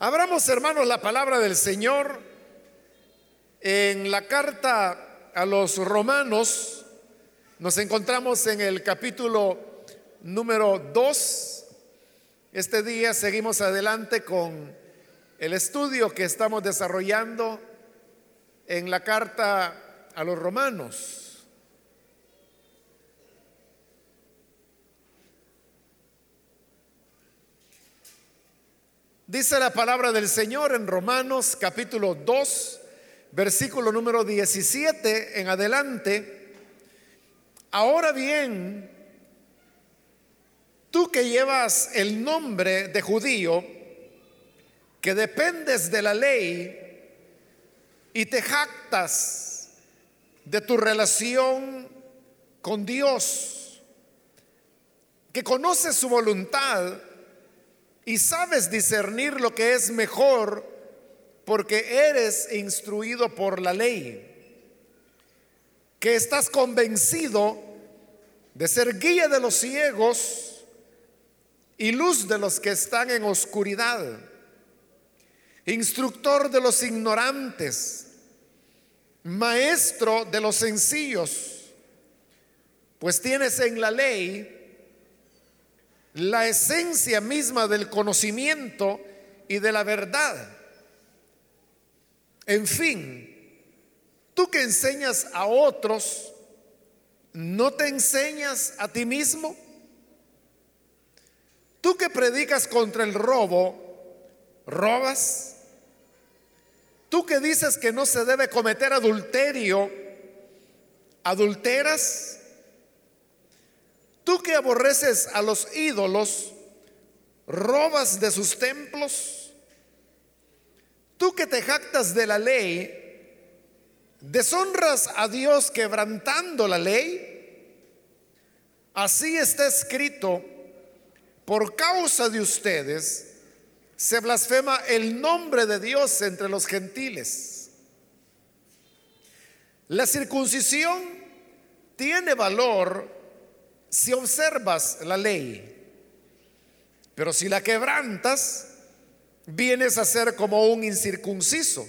Abramos, hermanos, la palabra del Señor en la carta a los romanos. Nos encontramos en el capítulo número 2. Este día seguimos adelante con el estudio que estamos desarrollando en la carta a los romanos. Dice la palabra del Señor en Romanos capítulo 2, versículo número 17 en adelante. Ahora bien, tú que llevas el nombre de judío, que dependes de la ley y te jactas de tu relación con Dios, que conoces su voluntad, y sabes discernir lo que es mejor porque eres instruido por la ley, que estás convencido de ser guía de los ciegos y luz de los que están en oscuridad, instructor de los ignorantes, maestro de los sencillos, pues tienes en la ley la esencia misma del conocimiento y de la verdad. En fin, tú que enseñas a otros, ¿no te enseñas a ti mismo? Tú que predicas contra el robo, ¿robas? Tú que dices que no se debe cometer adulterio, ¿adulteras? Tú que aborreces a los ídolos, robas de sus templos. Tú que te jactas de la ley, deshonras a Dios quebrantando la ley. Así está escrito, por causa de ustedes se blasfema el nombre de Dios entre los gentiles. La circuncisión tiene valor si observas la ley, pero si la quebrantas, vienes a ser como un incircunciso.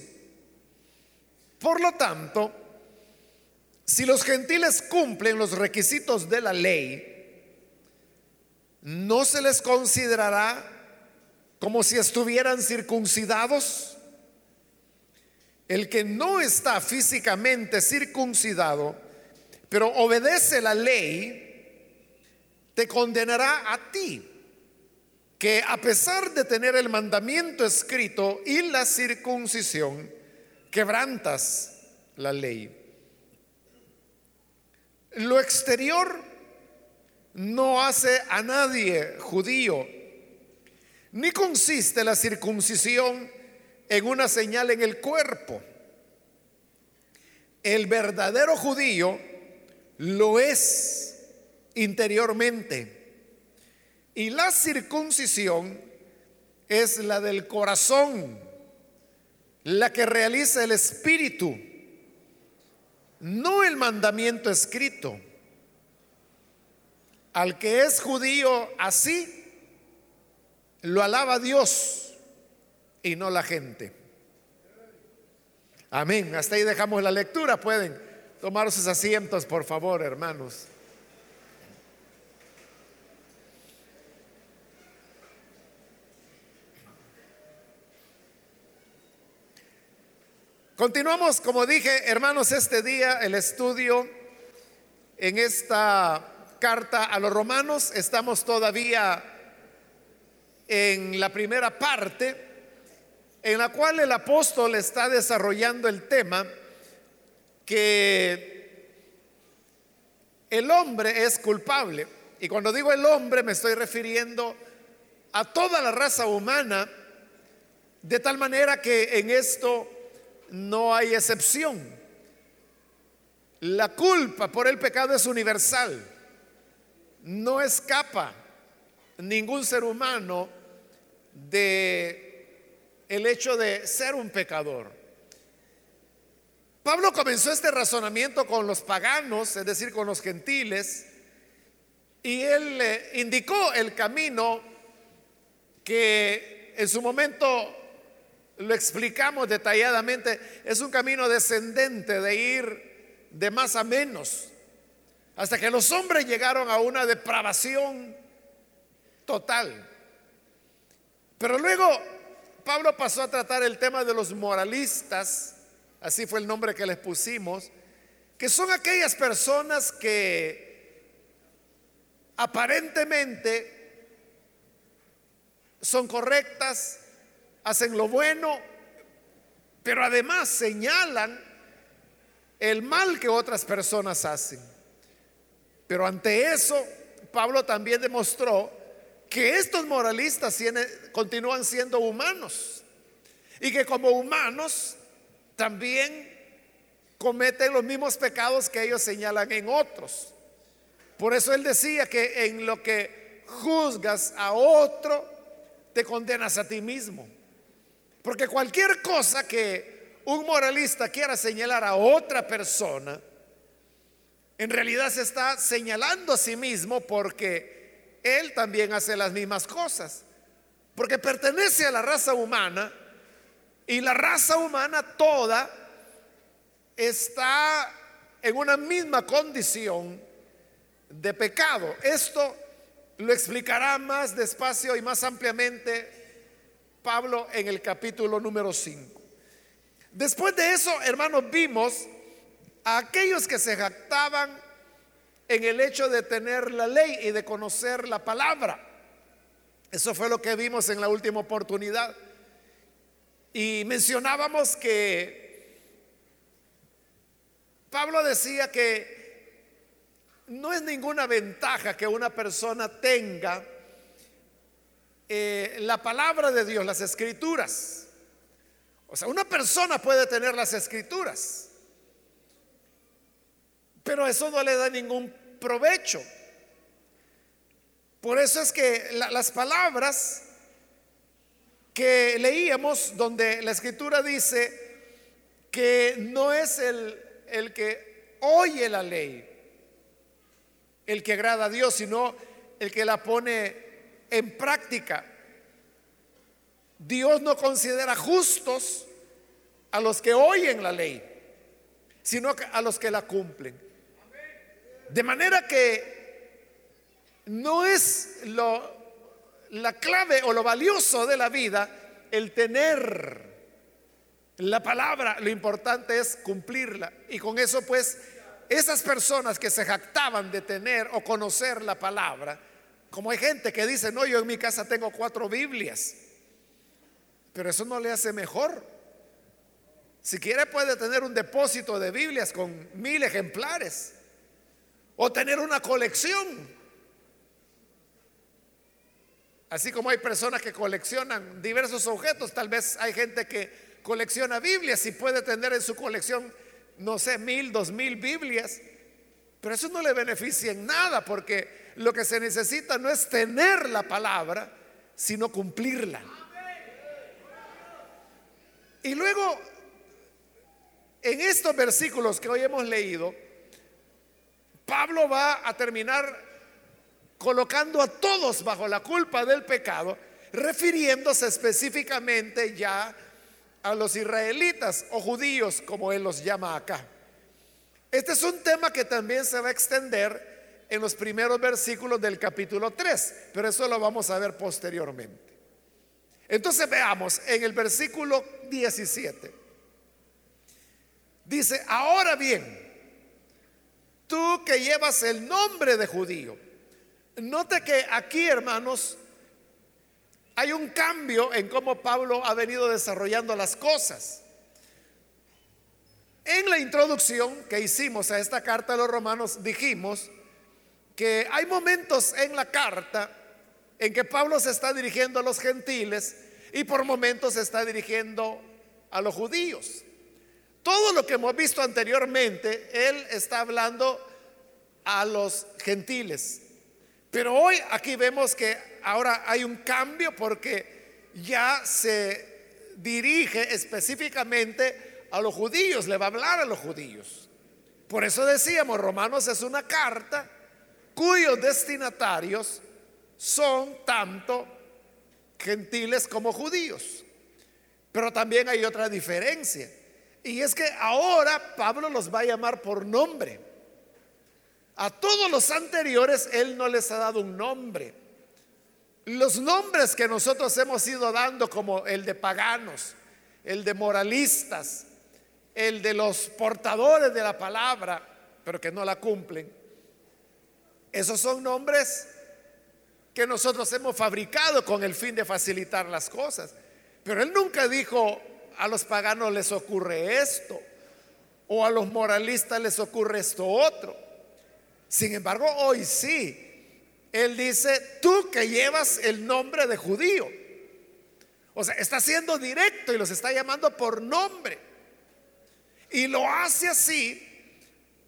Por lo tanto, si los gentiles cumplen los requisitos de la ley, no se les considerará como si estuvieran circuncidados. El que no está físicamente circuncidado, pero obedece la ley, te condenará a ti, que a pesar de tener el mandamiento escrito y la circuncisión, quebrantas la ley. Lo exterior no hace a nadie judío, ni consiste la circuncisión en una señal en el cuerpo. El verdadero judío lo es interiormente. Y la circuncisión es la del corazón, la que realiza el espíritu, no el mandamiento escrito. Al que es judío así, lo alaba Dios y no la gente. Amén. Hasta ahí dejamos la lectura. Pueden tomar sus asientos, por favor, hermanos. Continuamos, como dije, hermanos, este día el estudio en esta carta a los romanos. Estamos todavía en la primera parte en la cual el apóstol está desarrollando el tema que el hombre es culpable. Y cuando digo el hombre me estoy refiriendo a toda la raza humana, de tal manera que en esto no hay excepción. La culpa por el pecado es universal. No escapa ningún ser humano de el hecho de ser un pecador. Pablo comenzó este razonamiento con los paganos, es decir, con los gentiles, y él indicó el camino que en su momento lo explicamos detalladamente, es un camino descendente de ir de más a menos, hasta que los hombres llegaron a una depravación total. Pero luego Pablo pasó a tratar el tema de los moralistas, así fue el nombre que les pusimos, que son aquellas personas que aparentemente son correctas, hacen lo bueno, pero además señalan el mal que otras personas hacen. Pero ante eso, Pablo también demostró que estos moralistas continúan siendo humanos y que como humanos también cometen los mismos pecados que ellos señalan en otros. Por eso él decía que en lo que juzgas a otro, te condenas a ti mismo. Porque cualquier cosa que un moralista quiera señalar a otra persona, en realidad se está señalando a sí mismo porque él también hace las mismas cosas. Porque pertenece a la raza humana y la raza humana toda está en una misma condición de pecado. Esto lo explicará más despacio y más ampliamente Pablo en el capítulo número 5. Después de eso, hermanos, vimos a aquellos que se jactaban en el hecho de tener la ley y de conocer la palabra. Eso fue lo que vimos en la última oportunidad. Y mencionábamos que Pablo decía que no es ninguna ventaja que una persona tenga eh, la palabra de Dios, las escrituras. O sea, una persona puede tener las escrituras, pero eso no le da ningún provecho. Por eso es que las palabras que leíamos, donde la escritura dice que no es el, el que oye la ley el que agrada a Dios, sino el que la pone en práctica. Dios no considera justos a los que oyen la ley, sino a los que la cumplen. De manera que no es lo, la clave o lo valioso de la vida el tener la palabra, lo importante es cumplirla. Y con eso pues esas personas que se jactaban de tener o conocer la palabra, como hay gente que dice, no, yo en mi casa tengo cuatro Biblias, pero eso no le hace mejor. Si quiere puede tener un depósito de Biblias con mil ejemplares o tener una colección. Así como hay personas que coleccionan diversos objetos, tal vez hay gente que colecciona Biblias y puede tener en su colección, no sé, mil, dos mil Biblias. Pero eso no le beneficia en nada porque lo que se necesita no es tener la palabra, sino cumplirla. Y luego, en estos versículos que hoy hemos leído, Pablo va a terminar colocando a todos bajo la culpa del pecado, refiriéndose específicamente ya a los israelitas o judíos, como él los llama acá. Este es un tema que también se va a extender en los primeros versículos del capítulo 3, pero eso lo vamos a ver posteriormente. Entonces veamos en el versículo 17. Dice, ahora bien, tú que llevas el nombre de judío, note que aquí, hermanos, hay un cambio en cómo Pablo ha venido desarrollando las cosas. En la introducción que hicimos a esta carta de los romanos dijimos que hay momentos en la carta en que Pablo se está dirigiendo a los gentiles y por momentos se está dirigiendo a los judíos. Todo lo que hemos visto anteriormente, él está hablando a los gentiles. Pero hoy aquí vemos que ahora hay un cambio porque ya se dirige específicamente a los judíos, le va a hablar a los judíos. Por eso decíamos, Romanos es una carta cuyos destinatarios son tanto gentiles como judíos. Pero también hay otra diferencia. Y es que ahora Pablo los va a llamar por nombre. A todos los anteriores Él no les ha dado un nombre. Los nombres que nosotros hemos ido dando como el de paganos, el de moralistas, el de los portadores de la palabra, pero que no la cumplen, esos son nombres que nosotros hemos fabricado con el fin de facilitar las cosas. Pero Él nunca dijo, a los paganos les ocurre esto, o a los moralistas les ocurre esto otro. Sin embargo, hoy sí, él dice, tú que llevas el nombre de judío. O sea, está siendo directo y los está llamando por nombre. Y lo hace así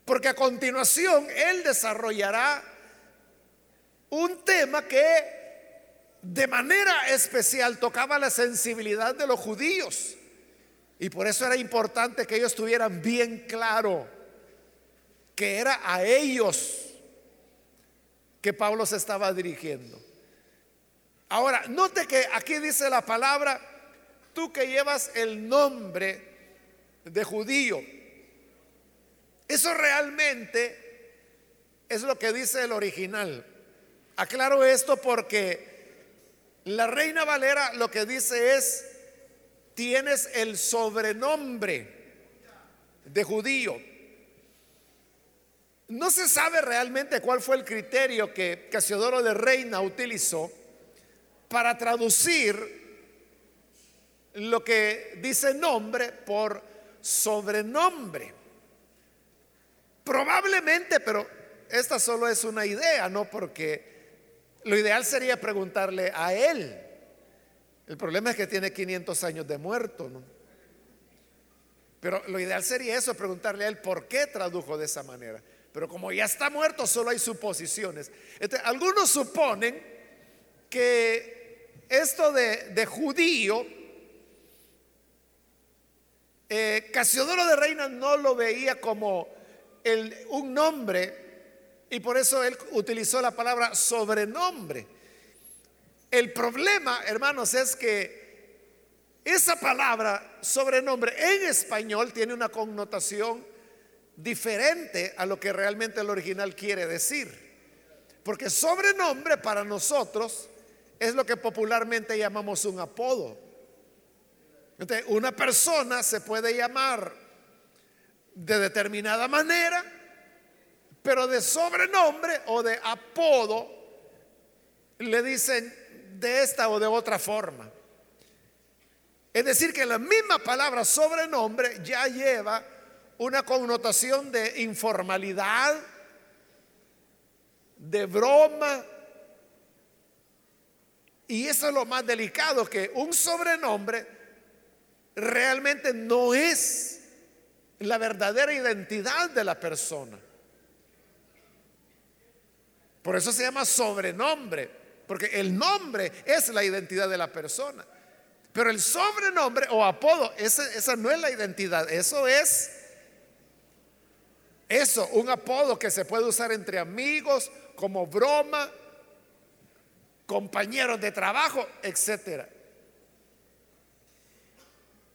porque a continuación él desarrollará un tema que de manera especial tocaba la sensibilidad de los judíos. Y por eso era importante que ellos tuvieran bien claro que era a ellos que Pablo se estaba dirigiendo. Ahora, note que aquí dice la palabra, tú que llevas el nombre de judío. Eso realmente es lo que dice el original. Aclaro esto porque la reina Valera lo que dice es, tienes el sobrenombre de judío. No se sabe realmente cuál fue el criterio que Casiodoro de Reina utilizó para traducir lo que dice nombre por sobrenombre. Probablemente, pero esta solo es una idea, ¿no? Porque lo ideal sería preguntarle a él. El problema es que tiene 500 años de muerto, ¿no? Pero lo ideal sería eso, preguntarle a él por qué tradujo de esa manera. Pero como ya está muerto, solo hay suposiciones. algunos suponen que esto de, judío, eh, Casiodoro de Reina no lo veía como un nombre y por eso él utilizó la palabra sobrenombre. El problema, hermanos, es que esa palabra sobrenombre en español tiene una connotación diferente a lo que realmente el original quiere decir. Porque sobrenombre para nosotros es lo que popularmente llamamos un apodo. Entonces, una persona se puede llamar de determinada manera, pero de sobrenombre o de apodo le dicen de esta o de otra forma. Es decir, que la misma palabra sobrenombre ya lleva una connotación de informalidad, de broma. Y eso es lo más delicado, que un sobrenombre realmente no es la verdadera identidad de la persona. Por eso se llama sobrenombre, porque el nombre es la identidad de la persona. Pero el sobrenombre o apodo, esa, no es la identidad, eso es eso, un apodo que se puede usar entre amigos, como broma, compañeros de trabajo, etcétera.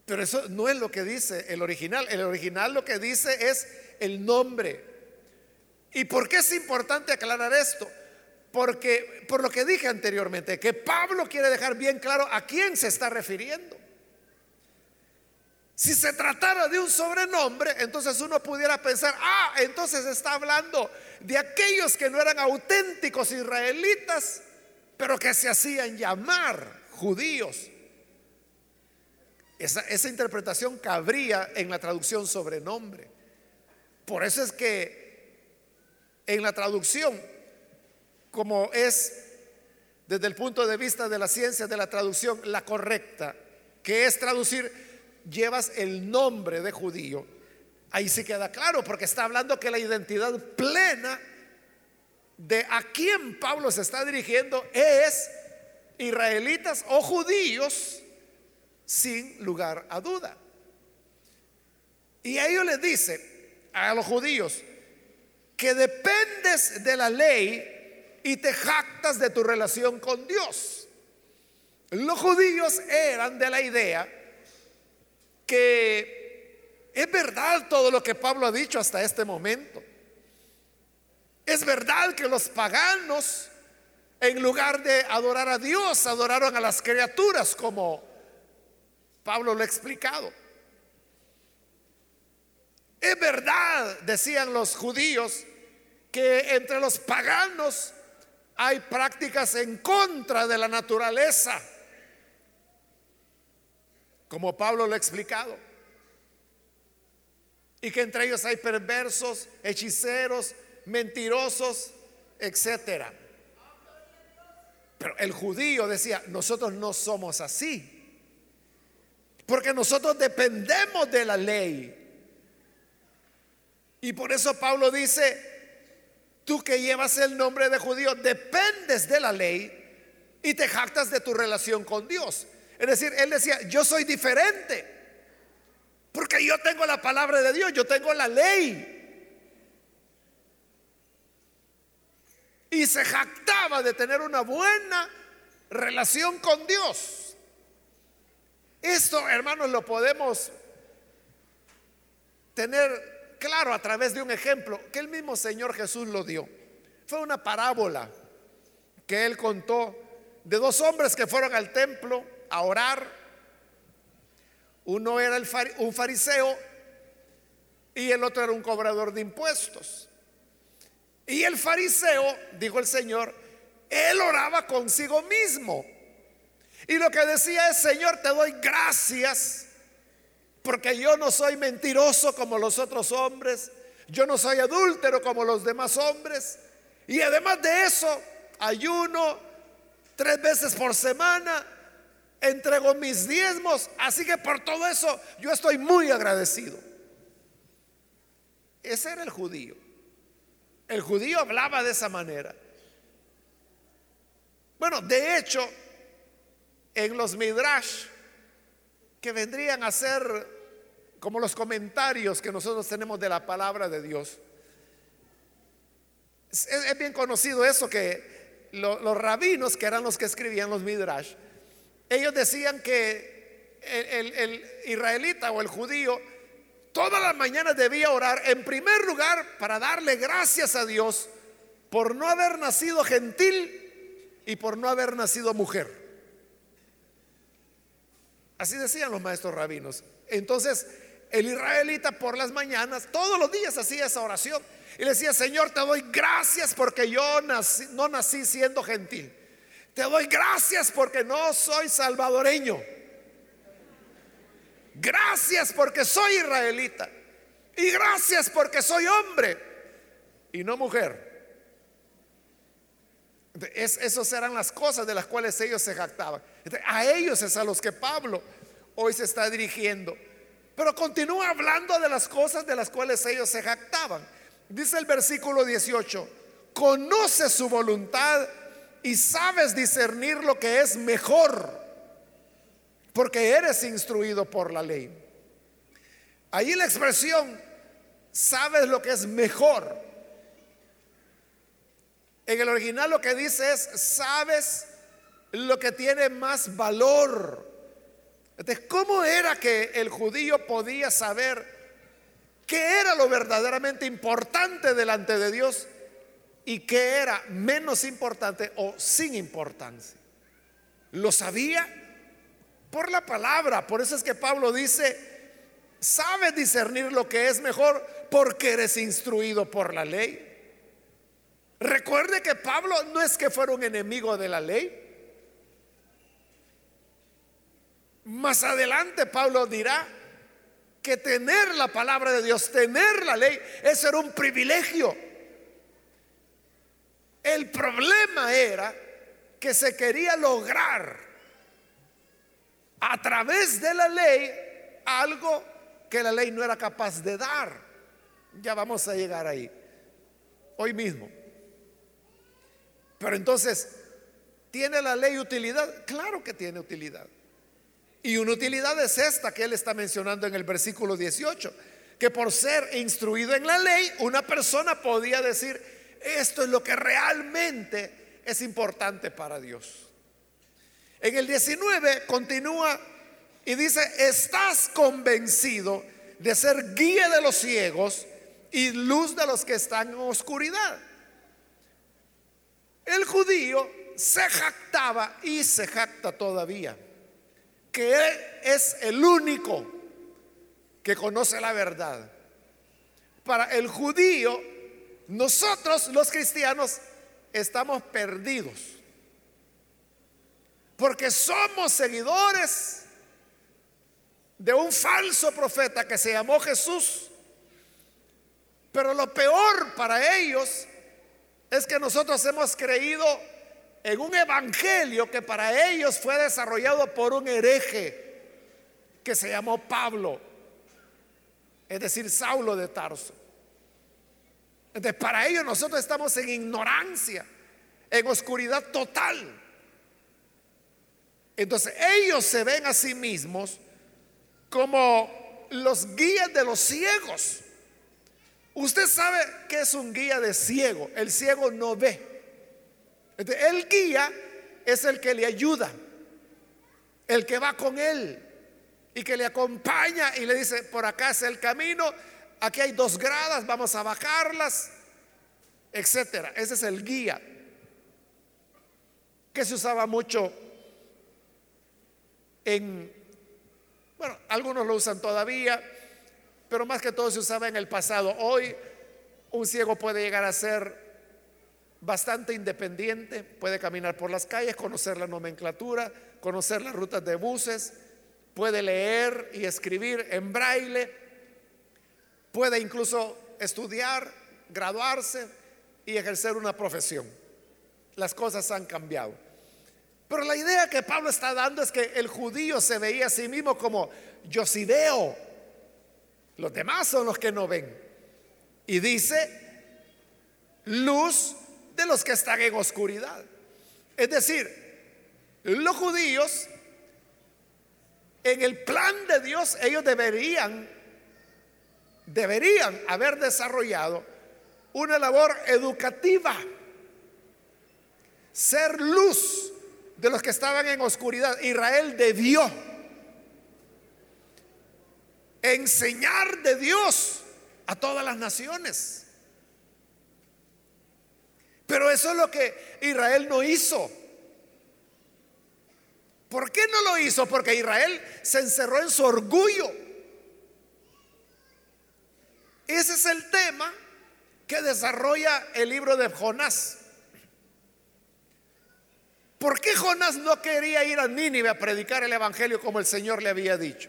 Pero eso no es lo que dice el original. El original lo que dice es el nombre. ¿Y por qué es importante aclarar esto? Porque, por lo que dije anteriormente, que Pablo quiere dejar bien claro a quién se está refiriendo. Si se tratara de un sobrenombre, entonces uno pudiera pensar, ah, entonces está hablando de aquellos que no eran auténticos israelitas, pero que se hacían llamar judíos. Esa, esa interpretación cabría en la traducción sobrenombre. Por eso es que en la traducción, como es desde el punto de vista de la ciencia de la traducción la correcta, que es traducir llevas el nombre de judío, ahí se queda claro, porque está hablando que la identidad plena de a quién Pablo se está dirigiendo es israelitas o judíos sin lugar a duda. Y a ellos les dice, a los judíos, que dependes de la ley y te jactas de tu relación con Dios. Los judíos eran de la idea que es verdad todo lo que Pablo ha dicho hasta este momento. Es verdad que los paganos, en lugar de adorar a Dios, adoraron a las criaturas, como Pablo lo ha explicado. Es verdad, decían los judíos, que entre los paganos hay prácticas en contra de la naturaleza, como Pablo lo ha explicado. Y que entre ellos hay perversos, hechiceros, mentirosos, etcétera. Pero el judío decía, nosotros no somos así. Porque nosotros dependemos de la ley. Y por eso Pablo dice, tú que llevas el nombre de judío, dependes de la ley y te jactas de tu relación con Dios. Es decir, él decía, yo soy diferente. Porque yo tengo la palabra de Dios, yo tengo la ley. y se jactaba de tener una buena relación con Dios. Esto, hermanos, lo podemos tener claro a través de un ejemplo que el mismo Señor Jesús lo dio. Fue una parábola que él contó de dos hombres que fueron al templo a orar. Uno era un fariseo y el otro era un cobrador de impuestos. Y el fariseo, dijo el Señor, él oraba consigo mismo. Y lo que decía es, Señor, te doy gracias porque yo no soy mentiroso como los otros hombres, yo no soy adúltero como los demás hombres. Y además de eso, ayuno tres veces por semana, entrego mis diezmos, así que por todo eso yo estoy muy agradecido. Ese era el judío. El judío hablaba de esa manera. Bueno, de hecho, en los midrash, que vendrían a ser como los comentarios que nosotros tenemos de la palabra de Dios, es, bien conocido eso que los rabinos, que eran los que escribían los midrash, ellos decían que el israelita o el judío Todas las mañanas debía orar en primer lugar para darle gracias a Dios por no haber nacido gentil y por no haber nacido mujer. Así decían los maestros rabinos. Entonces, el israelita por las mañanas, todos los días hacía esa oración y le decía, Señor, te doy gracias porque yo no nací siendo gentil. Te doy gracias porque no soy salvadoreño. Gracias porque soy israelita. Y gracias porque soy hombre y no mujer. Es, esas eran las cosas de las cuales ellos se jactaban. A ellos es a los que Pablo hoy se está dirigiendo. Pero continúa hablando de las cosas de las cuales ellos se jactaban. Dice el versículo 18, conoce su voluntad y sabes discernir lo que es mejor porque eres instruido por la ley. Ahí la expresión, sabes lo que es mejor. En el original lo que dice es, sabes lo que tiene más valor. Entonces, ¿cómo era que el judío podía saber qué era lo verdaderamente importante delante de Dios y qué era menos importante o sin importancia? ¿Lo sabía? por la palabra. Por eso es que Pablo dice, sabes discernir lo que es mejor porque eres instruido por la ley. Recuerde que Pablo no es que fuera un enemigo de la ley. Más adelante Pablo dirá que tener la palabra de Dios, tener la ley, eso era un privilegio. El problema era que se quería lograr a través de la ley algo que la ley no era capaz de dar. Ya vamos a llegar ahí, hoy mismo. Pero entonces, ¿tiene la ley utilidad? Claro que tiene utilidad. Y una utilidad es esta que él está mencionando en el versículo 18, que por ser instruido en la ley, una persona podía decir, esto es lo que realmente es importante para Dios. En el 19 continúa y dice, estás convencido de ser guía de los ciegos y luz de los que están en oscuridad. El judío se jactaba y se jacta todavía, que él es el único que conoce la verdad. Para el judío, nosotros los cristianos estamos perdidos, porque somos seguidores de un falso profeta que se llamó Jesús. Pero lo peor para ellos es que nosotros hemos creído en un evangelio que para ellos fue desarrollado por un hereje que se llamó Pablo, es decir, Saulo de Tarso. Entonces, para ellos nosotros estamos en ignorancia, en oscuridad total. Entonces, ellos se ven a sí mismos como los guías de los ciegos. Usted sabe que es un guía de ciego. El ciego no ve. El guía es el que le ayuda, el que va con él y que le acompaña y le dice, por acá es el camino, aquí hay dos gradas, vamos a bajarlas, etcétera. Ese es el guía que se usaba mucho en bueno, algunos lo usan todavía, pero más que todo se usaba en el pasado. Hoy un ciego puede llegar a ser bastante independiente, puede caminar por las calles, conocer la nomenclatura, conocer las rutas de buses, puede leer y escribir en braille, puede incluso estudiar, graduarse y ejercer una profesión. Las cosas han cambiado. Pero la idea que Pablo está dando es que el judío se veía a sí mismo como yo sí veo, los demás son los que no ven. Y dice, luz de los que están en oscuridad. Es decir, los judíos, en el plan de Dios, ellos deberían, deberían haber desarrollado una labor educativa, ser luz de los que estaban en oscuridad. Israel debió enseñar de Dios a todas las naciones. Pero eso es lo que Israel no hizo. ¿Por qué no lo hizo? Porque Israel se encerró en su orgullo. Ese es el tema que desarrolla el libro de Jonás. ¿Por qué Jonás no quería ir a Nínive a predicar el Evangelio como el Señor le había dicho?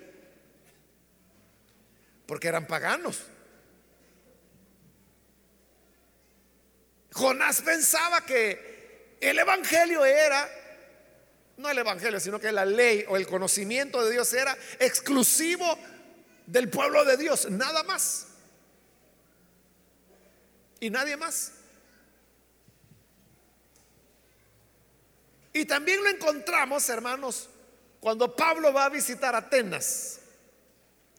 Porque eran paganos. Jonás pensaba que el Evangelio era, no el Evangelio, sino que la ley o el conocimiento de Dios era exclusivo del pueblo de Dios, nada más. Y nadie más. Y también lo encontramos, hermanos, cuando Pablo va a visitar Atenas,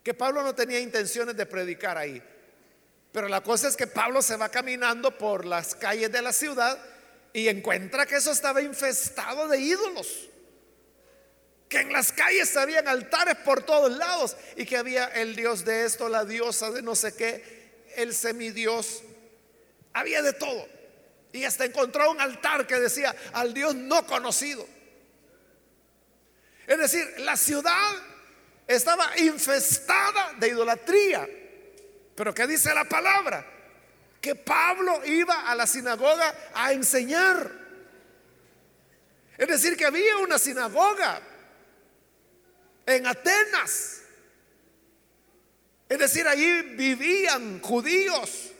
que Pablo no tenía intenciones de predicar ahí. Pero la cosa es que Pablo se va caminando por las calles de la ciudad y encuentra que eso estaba infestado de ídolos. Que en las calles habían altares por todos lados y que había el dios de esto, la diosa de no sé qué, el semidios. Había de todo. Y hasta encontró un altar que decía al Dios no conocido. Es decir, la ciudad estaba infestada de idolatría. Pero ¿qué dice la palabra? Que Pablo iba a la sinagoga a enseñar. Es decir, que había una sinagoga en Atenas. Es decir, allí vivían judíos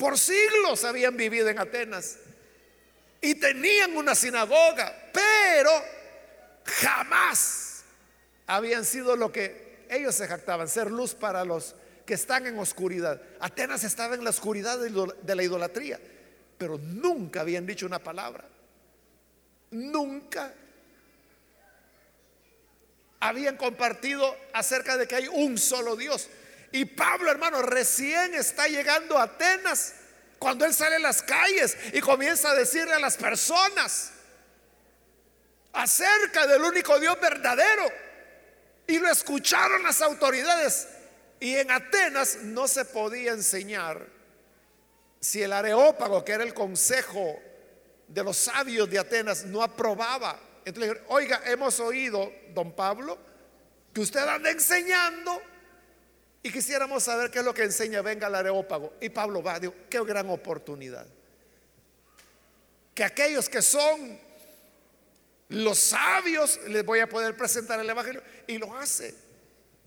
por siglos habían vivido en Atenas y tenían una sinagoga, pero jamás habían sido lo que ellos se jactaban, ser luz para los que están en oscuridad. Atenas estaba en la oscuridad de la idolatría, pero nunca habían dicho una palabra. Nunca habían compartido acerca de que hay un solo Dios. Y Pablo, hermano, recién está llegando a Atenas cuando él sale a las calles y comienza a decirle a las personas acerca del único Dios verdadero. Y lo escucharon las autoridades. Y en Atenas no se podía enseñar si el areópago, que era el consejo de los sabios de Atenas, no aprobaba. Entonces, oiga, hemos oído, don Pablo, que usted anda enseñando y quisiéramos saber qué es lo que enseña, venga el areópago. Y Pablo va, digo, qué gran oportunidad. Que aquellos que son los sabios les voy a poder presentar el Evangelio. Y lo hace.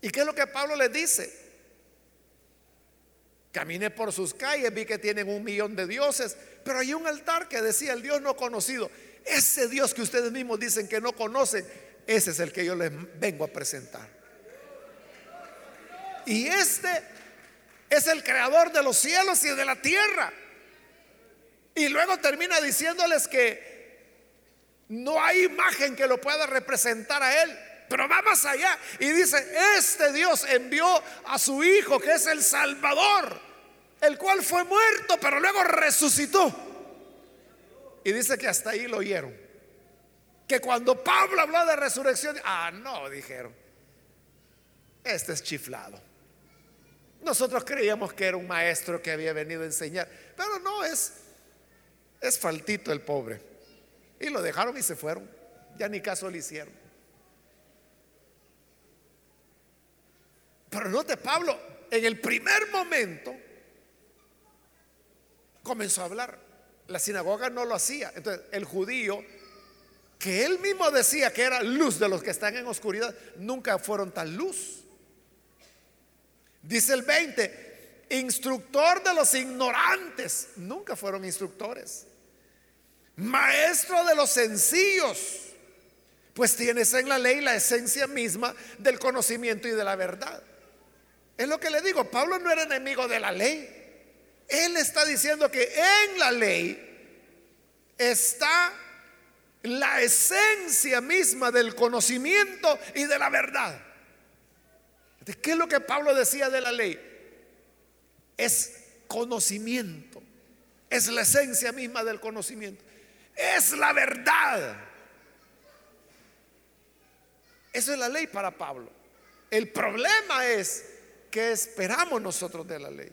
¿Y qué es lo que Pablo les dice? Caminé por sus calles, vi que tienen un millón de dioses, pero hay un altar que decía el Dios no conocido. Ese Dios que ustedes mismos dicen que no conocen, ese es el que yo les vengo a presentar. Y este es el creador de los cielos y de la tierra. Y luego termina diciéndoles que no hay imagen que lo pueda representar a él. Pero va más allá y dice, este Dios envió a su Hijo, que es el Salvador, el cual fue muerto, pero luego resucitó. Y dice que hasta ahí lo oyeron. Que cuando Pablo habló de resurrección, ah, no, dijeron, este es chiflado. Nosotros creíamos que era un maestro que había venido a enseñar, pero no es, es faltito el pobre. Y lo dejaron y se fueron. Ya ni caso le hicieron. Pero note, Pablo, en el primer momento comenzó a hablar. La sinagoga no lo hacía. Entonces, el judío, que él mismo decía que era luz de los que están en oscuridad, nunca fueron tan luz. Dice el 20, instructor de los ignorantes, nunca fueron instructores maestro de los sencillos, pues tienes en la ley la esencia misma del conocimiento y de la verdad. Es lo que le digo, Pablo no era enemigo de la ley. Él está diciendo que en la ley está la esencia misma del conocimiento y de la verdad. ¿Qué es lo que Pablo decía de la ley? Es conocimiento, es la esencia misma del conocimiento es la verdad. Eso es la ley para Pablo. El problema es que esperamos nosotros de la ley.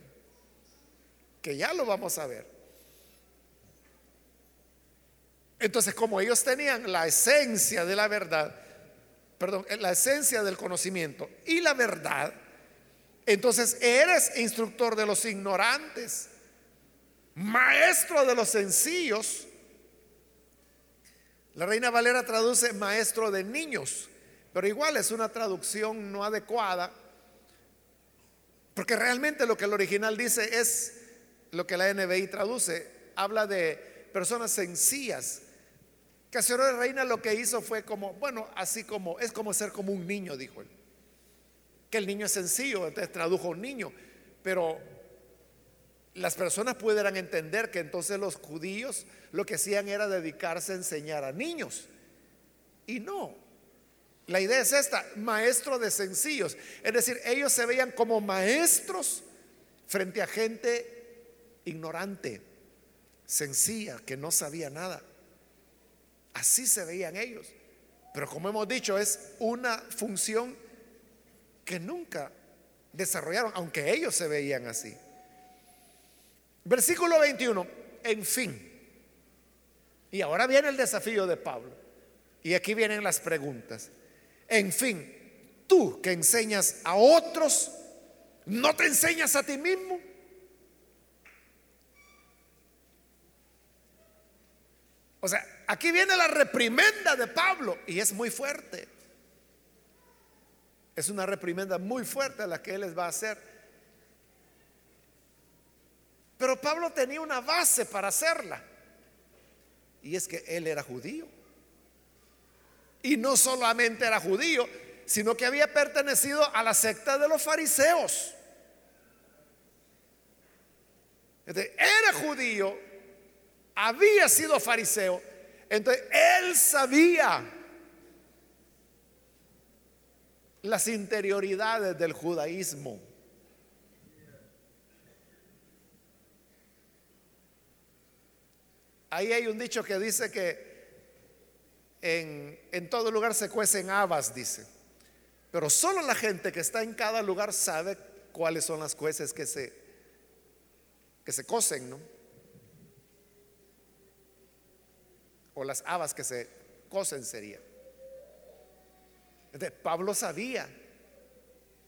Que ya lo vamos a ver. Entonces, como ellos tenían la esencia de la verdad, perdón, la esencia del conocimiento y la verdad, entonces eres instructor de los ignorantes, maestro de los sencillos, la Reina Valera traduce maestro de niños, pero igual es una traducción no adecuada, porque realmente lo que el original dice es lo que la NBI traduce, habla de personas sencillas. Casero de Reina lo que hizo fue como, bueno, así como, es como ser como un niño, dijo él. Que el niño es sencillo, entonces tradujo un niño, pero las personas pudieran entender que entonces los judíos lo que hacían era dedicarse a enseñar a niños. Y no. La idea es esta, maestro de sencillos. Es decir, ellos se veían como maestros frente a gente ignorante, sencilla, que no sabía nada. Así se veían ellos. Pero como hemos dicho, es una función que nunca desarrollaron, aunque ellos se veían así. Versículo 21, en fin. Y ahora viene el desafío de Pablo. Y aquí vienen las preguntas. En fin, tú que enseñas a otros, ¿no te enseñas a ti mismo? O sea, aquí viene la reprimenda de Pablo y es muy fuerte. Es una reprimenda muy fuerte la que él les va a hacer. Pero Pablo tenía una base para hacerla. Y es que él era judío. Y no solamente era judío, sino que había pertenecido a la secta de los fariseos. era judío, había sido fariseo, entonces él sabía las interioridades del judaísmo. Ahí hay un dicho que dice que en, todo lugar se cuecen habas, dice. Pero solo la gente que está en cada lugar sabe cuáles son las cueces que se, que se cocen, ¿no? O las habas que se cocen sería. Pablo sabía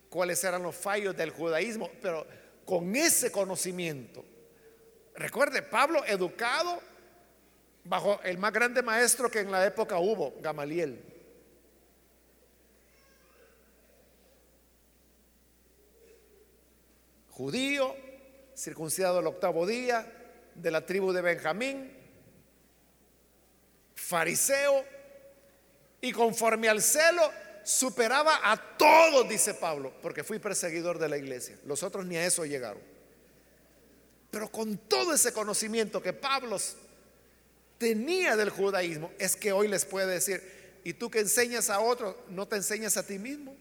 cuáles eran los fallos del judaísmo, pero con ese conocimiento, recuerde, Pablo educado bajo el más grande maestro que en la época hubo, Gamaliel. Judío, circuncidado el octavo día, de la tribu de Benjamín, fariseo, y conforme al celo superaba a todos, dice Pablo, porque fui perseguidor de la iglesia. Los otros ni a eso llegaron. Pero con todo ese conocimiento que Pablo tenía del judaísmo, es que hoy les puede decir, y tú que enseñas a otros, ¿no te enseñas a ti mismo?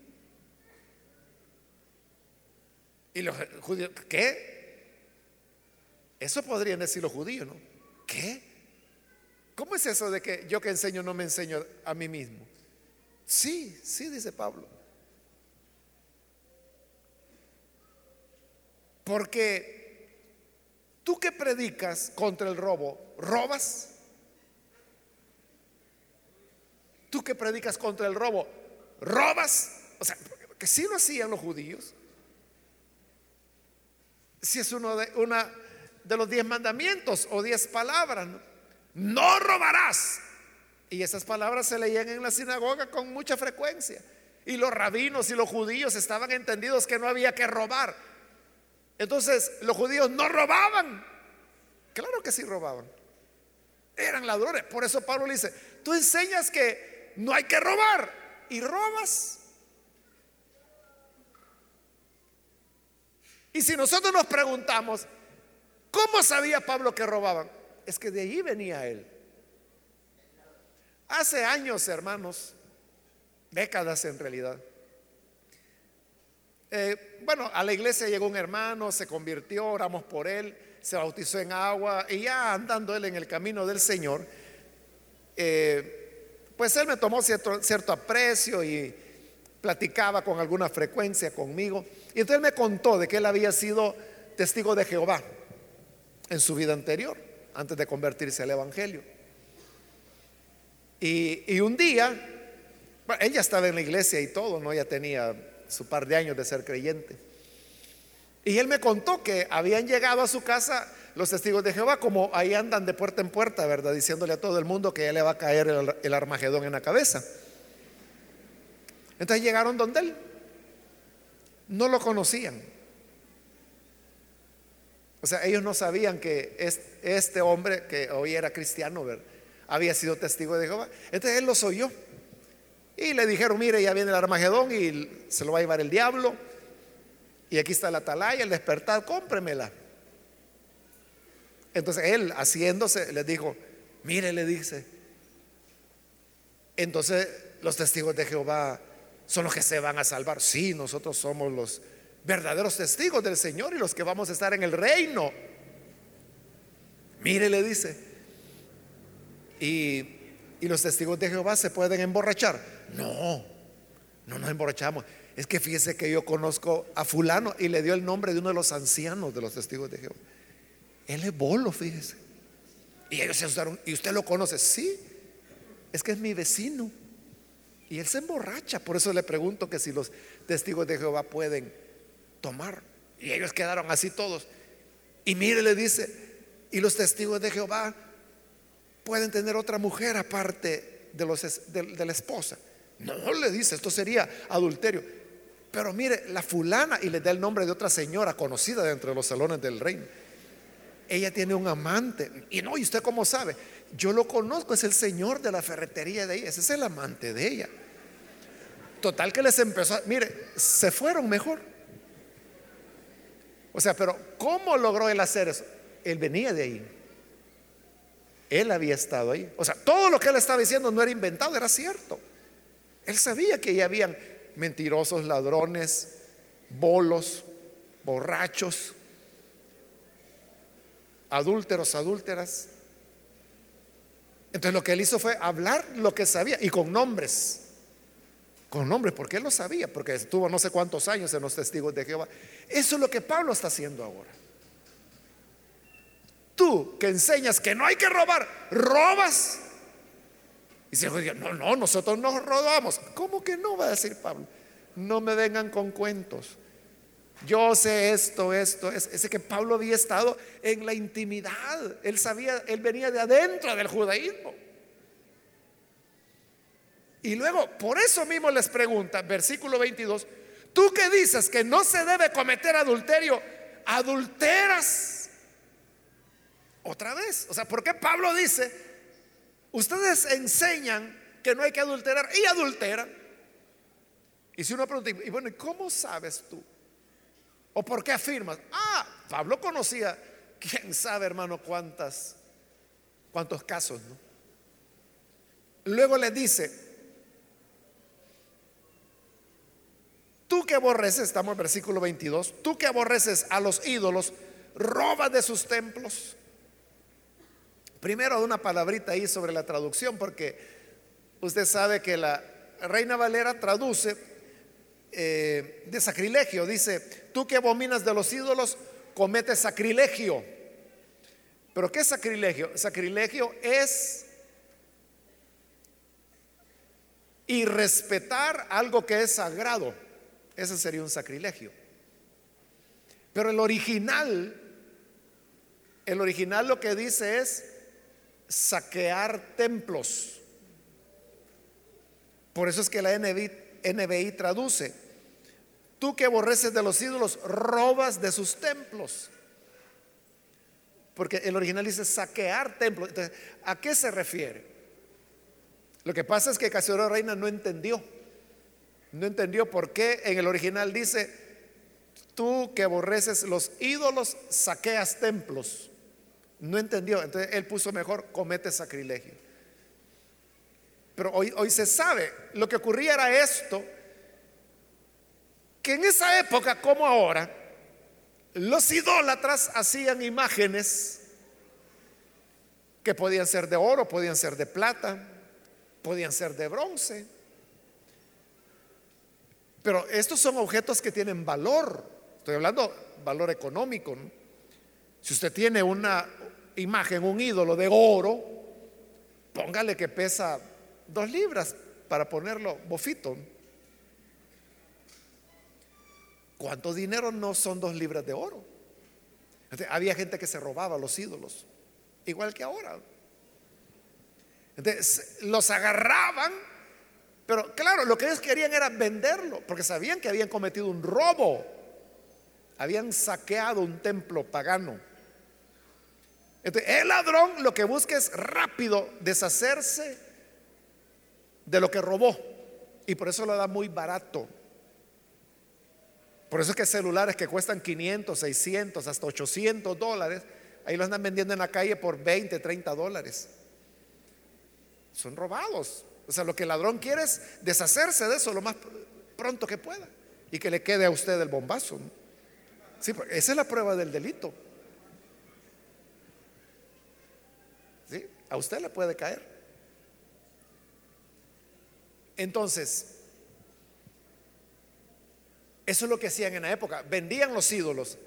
Y los judíos, ¿qué? Eso podrían decir los judíos, ¿no? ¿Qué? ¿Cómo es eso de que yo que enseño no me enseño a mí mismo? Sí, sí, dice Pablo. Porque tú que predicas contra el robo, ¿robas? Tú que predicas contra el robo, ¿robas? O sea, que sí lo hacían los judíos. Si es uno de, una de los diez mandamientos o diez palabras, ¿no? robarás. Y esas palabras se leían en la sinagoga con mucha frecuencia. Y los rabinos y los judíos estaban entendidos que no había que robar. Entonces los judíos no robaban. Claro que sí robaban. Eran ladrones. Por eso Pablo le dice, tú enseñas que no hay que robar y robas. Y si nosotros nos preguntamos, ¿cómo sabía Pablo que robaban? Es que de ahí venía él. Hace años, hermanos, décadas en realidad. Eh, bueno, a la iglesia llegó un hermano, se convirtió, oramos por él, se bautizó en agua y ya andando él en el camino del Señor, eh, pues él me tomó cierto, aprecio y platicaba con alguna frecuencia conmigo. Y entonces él me contó de que él había sido testigo de Jehová en su vida anterior, antes de convertirse al Evangelio. Y, un día, ella estaba en la iglesia y todo, ¿no? Ya tenía su par de años de ser creyente. Y él me contó que habían llegado a su casa los testigos de Jehová, como ahí andan de puerta en puerta, ¿verdad? Diciéndole a todo el mundo que ya le va a caer el, Armagedón en la cabeza. Entonces llegaron donde él. No lo conocían. O sea, ellos no sabían que este hombre, que hoy era cristiano, había sido testigo de Jehová. Entonces él los oyó. Y le dijeron, mire, ya viene el Armagedón y se lo va a llevar el diablo. Y aquí está la atalaya, el despertar, cómpremela. Entonces él, haciéndose, le dijo, mire, le dice. Entonces los testigos de Jehová son los que se van a salvar. Sí, nosotros somos los verdaderos testigos del Señor y los que vamos a estar en el reino. Mire, le dice, y, los testigos de Jehová se pueden emborrachar. No, no nos emborrachamos. Es que fíjese que yo conozco a fulano y le dio el nombre de uno de los ancianos de los testigos de Jehová. Él es bolo, fíjese. Y ellos se asustaron. ¿Y usted lo conoce? Sí, es que es mi vecino. Y él se emborracha. Por eso le pregunto que si los testigos de Jehová pueden tomar. Y ellos quedaron así todos. Y mire, le dice, y los testigos de Jehová pueden tener otra mujer aparte de, los, de, la esposa. No, le dice, esto sería adulterio. Pero mire, la fulana, y le da el nombre de otra señora conocida dentro de los salones del reino. Ella tiene un amante. Y no, ¿y usted cómo sabe? Yo lo conozco, es el señor de la ferretería de ella, ese es el amante de ella. Total que les empezó, mire, se fueron mejor. O sea, pero ¿cómo logró él hacer eso? Él venía de ahí. Él había estado ahí. O sea, todo lo que él estaba diciendo no era inventado, era cierto. Él sabía que ya habían mentirosos, ladrones, bolos, borrachos, adúlteros, adúlteras. Entonces lo que él hizo fue hablar lo que sabía y con nombres. Con nombres, porque él lo sabía, porque estuvo no sé cuántos años en los testigos de Jehová. Eso es lo que Pablo está haciendo ahora. Tú que enseñas que no hay que robar, robas. Y se dice, no, no, nosotros no robamos. ¿Cómo que no va a decir Pablo? No me vengan con cuentos. Yo sé esto, esto, es, ese que Pablo había estado en la intimidad. Él sabía, él venía de adentro del judaísmo. Y luego, por eso mismo les pregunta, versículo 22, tú que dices que no se debe cometer adulterio, adulteras otra vez. O sea, ¿por qué Pablo dice, ustedes enseñan que no hay que adulterar y adulteran? Y si uno pregunta, y bueno, ¿y cómo sabes tú? ¿O por qué afirmas? Ah, Pablo conocía, quién sabe, hermano, cuántas, cuántos casos, ¿no? Luego le dice, tú que aborreces, estamos en versículo 22, tú que aborreces a los ídolos, robas de sus templos. Primero una palabrita ahí sobre la traducción, porque usted sabe que la Reina Valera traduce eh, de sacrilegio. Dice, tú que abominas de los ídolos, cometes sacrilegio. Pero ¿qué es sacrilegio? Sacrilegio es irrespetar algo que es sagrado. Ese sería un sacrilegio. Pero el original, el original lo que dice es saquear templos. Por eso es que la NBI, traduce, tú que aborreces de los ídolos, robas de sus templos. Porque el original dice saquear templos. ¿a qué se refiere? Lo que pasa es que Casiodoro Reina no entendió. No entendió por qué en el original dice, tú que aborreces los ídolos, saqueas templos. No entendió. Entonces él puso mejor, comete sacrilegio. Pero hoy, hoy se sabe, lo que ocurría era esto, que en esa época como ahora, los idólatras hacían imágenes que podían ser de oro, podían ser de plata, podían ser de bronce. Pero estos son objetos que tienen valor. Estoy hablando valor económico. Si usted tiene una imagen, un ídolo de oro, póngale que pesa dos libras para ponerlo bofito. ¿Cuánto dinero no son dos libras de oro? había gente que se robaba los ídolos, igual que ahora. Entonces, los agarraban, pero claro, lo que ellos querían era venderlo, porque sabían que habían cometido un robo, habían saqueado un templo pagano. Entonces, el ladrón lo que busca es rápido deshacerse de lo que robó y por eso lo da muy barato. Por eso es que celulares que cuestan 500, 600, hasta 800 dólares, ahí los andan vendiendo en la calle por 20, 30 dólares. Son robados. O sea, lo que el ladrón quiere es deshacerse de eso lo más pronto que pueda y que le quede a usted el bombazo. Sí, esa es la prueba del delito. A usted le puede caer. Entonces, eso es lo que hacían en la época, vendían los ídolos.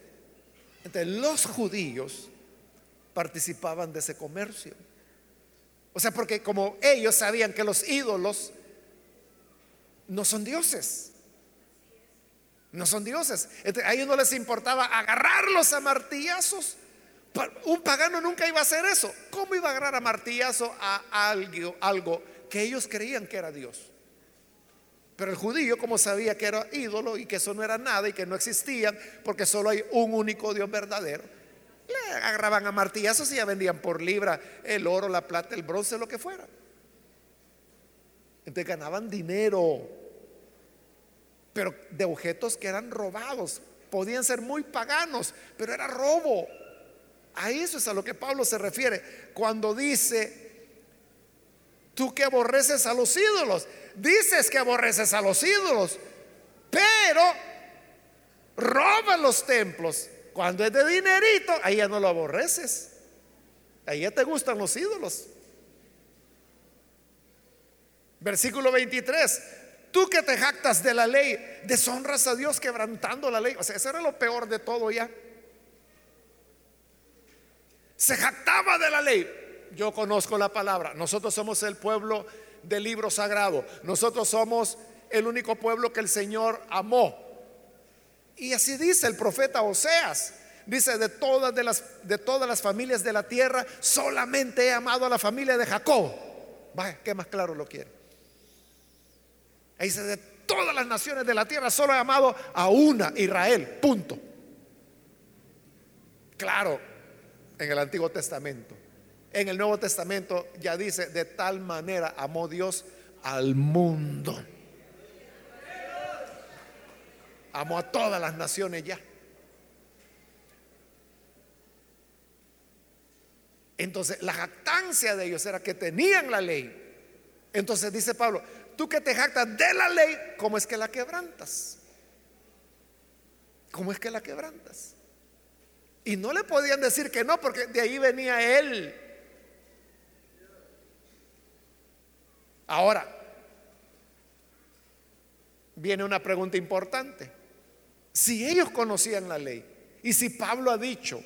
Entonces, los judíos participaban de ese comercio. O sea, porque como ellos sabían que los ídolos no son dioses, no son dioses. Entonces, a ellos no les importaba agarrarlos a martillazos. Un pagano nunca iba a hacer eso. ¿Cómo iba a agarrar a martillazo a algo, que ellos creían que era Dios? Pero el judío, como sabía que era ídolo y que eso no era nada y que no existían, porque solo hay un único Dios verdadero, le agarraban a martillazos y ya vendían por libra el oro, la plata, el bronce, lo que fuera. Entonces ganaban dinero, pero de objetos que eran robados. Podían ser muy paganos, pero era robo. A eso es a lo que Pablo se refiere cuando dice, tú que aborreces a los ídolos dices que aborreces a los ídolos, pero roban los templos. Cuando es de dinerito, ahí ya no lo aborreces. Ahí ya te gustan los ídolos. Versículo 23. Tú que te jactas de la ley, deshonras a Dios quebrantando la ley. O sea, eso era lo peor de todo ya. Se jactaba de la ley. Yo conozco la palabra. Nosotros somos el pueblo del libro sagrado. Nosotros somos el único pueblo que el Señor amó. Y así dice el profeta Oseas. Dice, de todas, de las, de todas las familias de la tierra, solamente he amado a la familia de Jacob. Vaya, ¿qué más claro lo quiere? Dice, de todas las naciones de la tierra, solo he amado a una, Israel, punto. Claro, en el Antiguo Testamento. En el Nuevo Testamento ya dice, de tal manera amó Dios al mundo. Amó a todas las naciones ya. Entonces, la jactancia de ellos era que tenían la ley. Entonces dice Pablo, tú que te jactas de la ley, ¿cómo es que la quebrantas? ¿Cómo es que la quebrantas? Y no le podían decir que no, porque de ahí venía él. Ahora, viene una pregunta importante. Si ellos conocían la ley y si Pablo ha dicho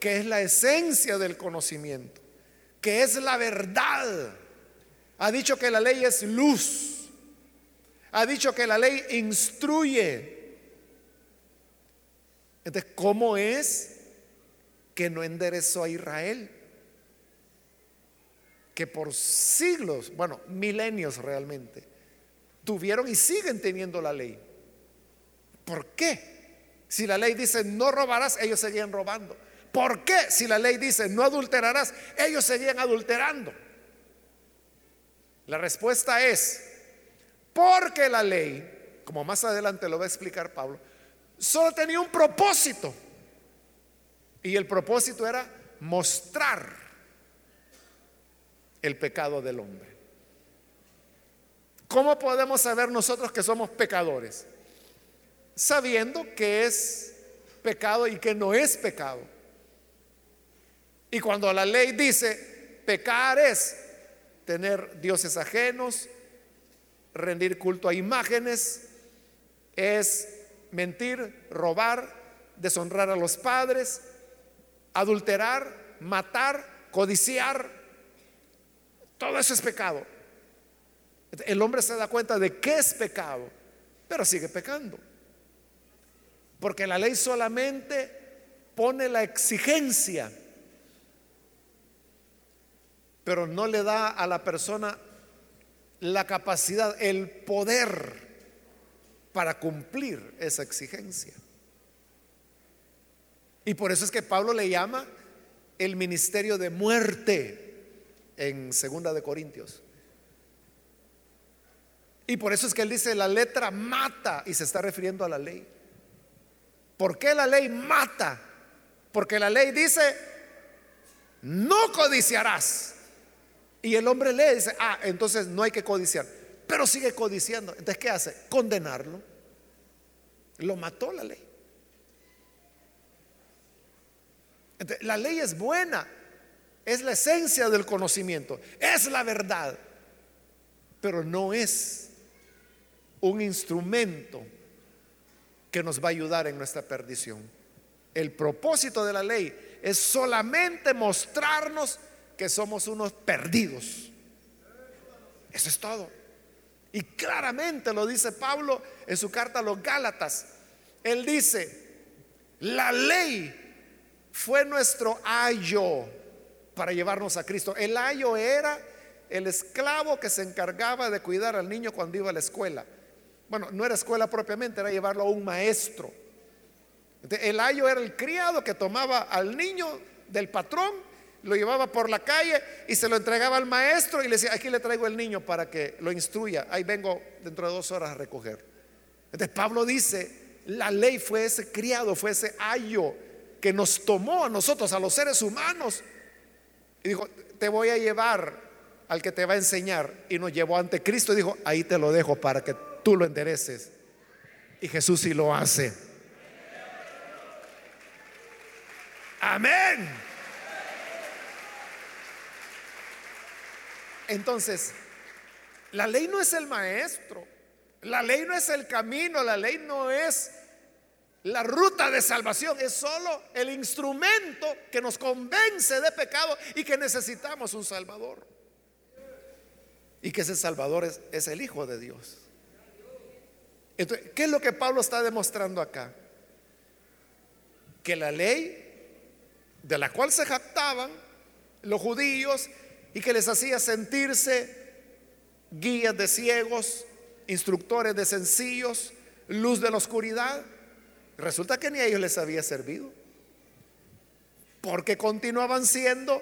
que es la esencia del conocimiento, que es la verdad, ha dicho que la ley es luz, ha dicho que la ley instruye, entonces, ¿cómo es que no enderezó a Israel? Que por siglos, bueno, milenios realmente, tuvieron y siguen teniendo la ley. ¿Por qué? Si la ley dice no robarás, ellos seguían robando. ¿Por qué? Si la ley dice no adulterarás, ellos seguían adulterando. La respuesta es, porque la ley, como más adelante lo va a explicar Pablo, solo tenía un propósito. Y el propósito era mostrar el pecado del hombre. ¿Cómo podemos saber nosotros que somos pecadores? Sabiendo que es pecado y que no es pecado. Y cuando la ley dice pecar es tener dioses ajenos, rendir culto a imágenes, es mentir, robar, deshonrar a los padres, adulterar, matar, codiciar. Todo eso es pecado. El hombre se da cuenta de que es pecado, pero sigue pecando. Porque la ley solamente pone la exigencia, pero no le da a la persona la capacidad, el poder para cumplir esa exigencia. Y por eso es que Pablo le llama el ministerio de muerte en segunda de Corintios. Y por eso es que él dice la letra mata y se está refiriendo a la ley. ¿Por qué la ley mata? Porque la ley dice no codiciarás. Y el hombre lee y dice, ah, entonces no hay que codiciar pero sigue codiciando. Entonces, ¿qué hace? Condenarlo. Lo mató la ley. la ley es buena, es la esencia del conocimiento, es la verdad, pero no es un instrumento que nos va a ayudar en nuestra perdición. El propósito de la ley es solamente mostrarnos que somos unos perdidos. Eso es todo. Y claramente lo dice Pablo en su carta a los Gálatas. Él dice, la ley fue nuestro ayo para llevarnos a Cristo. El ayo era el esclavo que se encargaba de cuidar al niño cuando iba a la escuela. Bueno, no era escuela propiamente, era llevarlo a un maestro. El ayo era el criado que tomaba al niño del patrón lo llevaba por la calle y se lo entregaba al maestro y le decía, aquí le traigo el niño para que lo instruya. Ahí vengo dentro de dos horas a recoger. Entonces Pablo dice, la ley fue ese criado, fue ese ayo que nos tomó a nosotros, a los seres humanos. Y dijo, te voy a llevar al que te va a enseñar. Y nos llevó ante Cristo y dijo, ahí te lo dejo para que tú lo endereces. Y Jesús sí lo hace. Amén. Entonces, La ley no es el maestro, la ley no es el camino, la ley no es la ruta de salvación, es solo el instrumento que nos convence de pecado y que necesitamos un Salvador. Y que ese Salvador es, es el Hijo de Dios. Entonces, ¿qué es lo que Pablo está demostrando acá? Que la ley de la cual se jactaban los judíos y que les hacía sentirse guías de ciegos, instructores de sencillos, luz de la oscuridad, resulta que ni a ellos les había servido, porque continuaban siendo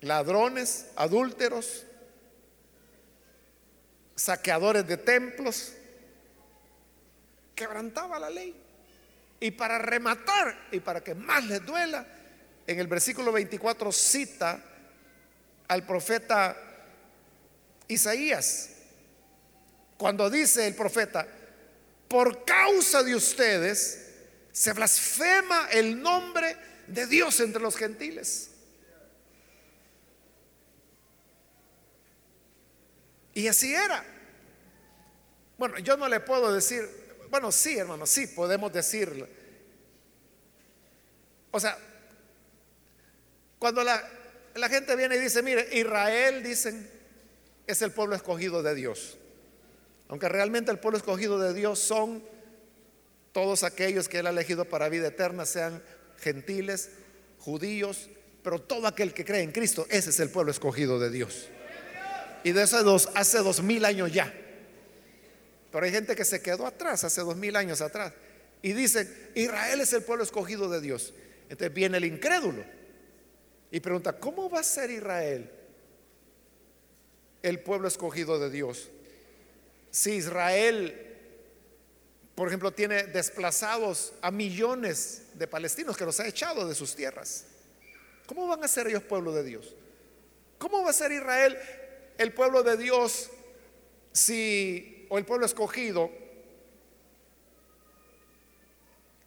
ladrones, adúlteros, saqueadores de templos, quebrantaba la ley. Y para rematar y para que más les duela, en el versículo 24 cita al profeta Isaías, cuando dice el profeta, por causa de ustedes se blasfema el nombre de Dios entre los gentiles. Y así era. Bueno, yo no le puedo decir, bueno, sí, hermano, sí, podemos decirlo. O sea, cuando la, gente viene y dice, mire, Israel, dicen, es el pueblo escogido de Dios. Aunque realmente el pueblo escogido de Dios son todos aquellos que Él ha elegido para vida eterna, sean gentiles, judíos, pero todo aquel que cree en Cristo, ese es el pueblo escogido de Dios. Y de esos dos, hace dos mil años ya. Pero hay gente que se quedó atrás, hace dos mil años atrás. Y dice, Israel es el pueblo escogido de Dios. Entonces viene el incrédulo y pregunta, ¿cómo va a ser Israel el pueblo escogido de Dios? Si Israel, por ejemplo, tiene desplazados a millones de palestinos que los ha echado de sus tierras, ¿cómo van a ser ellos pueblo de Dios? ¿Cómo va a ser Israel el pueblo de Dios si, o el pueblo escogido,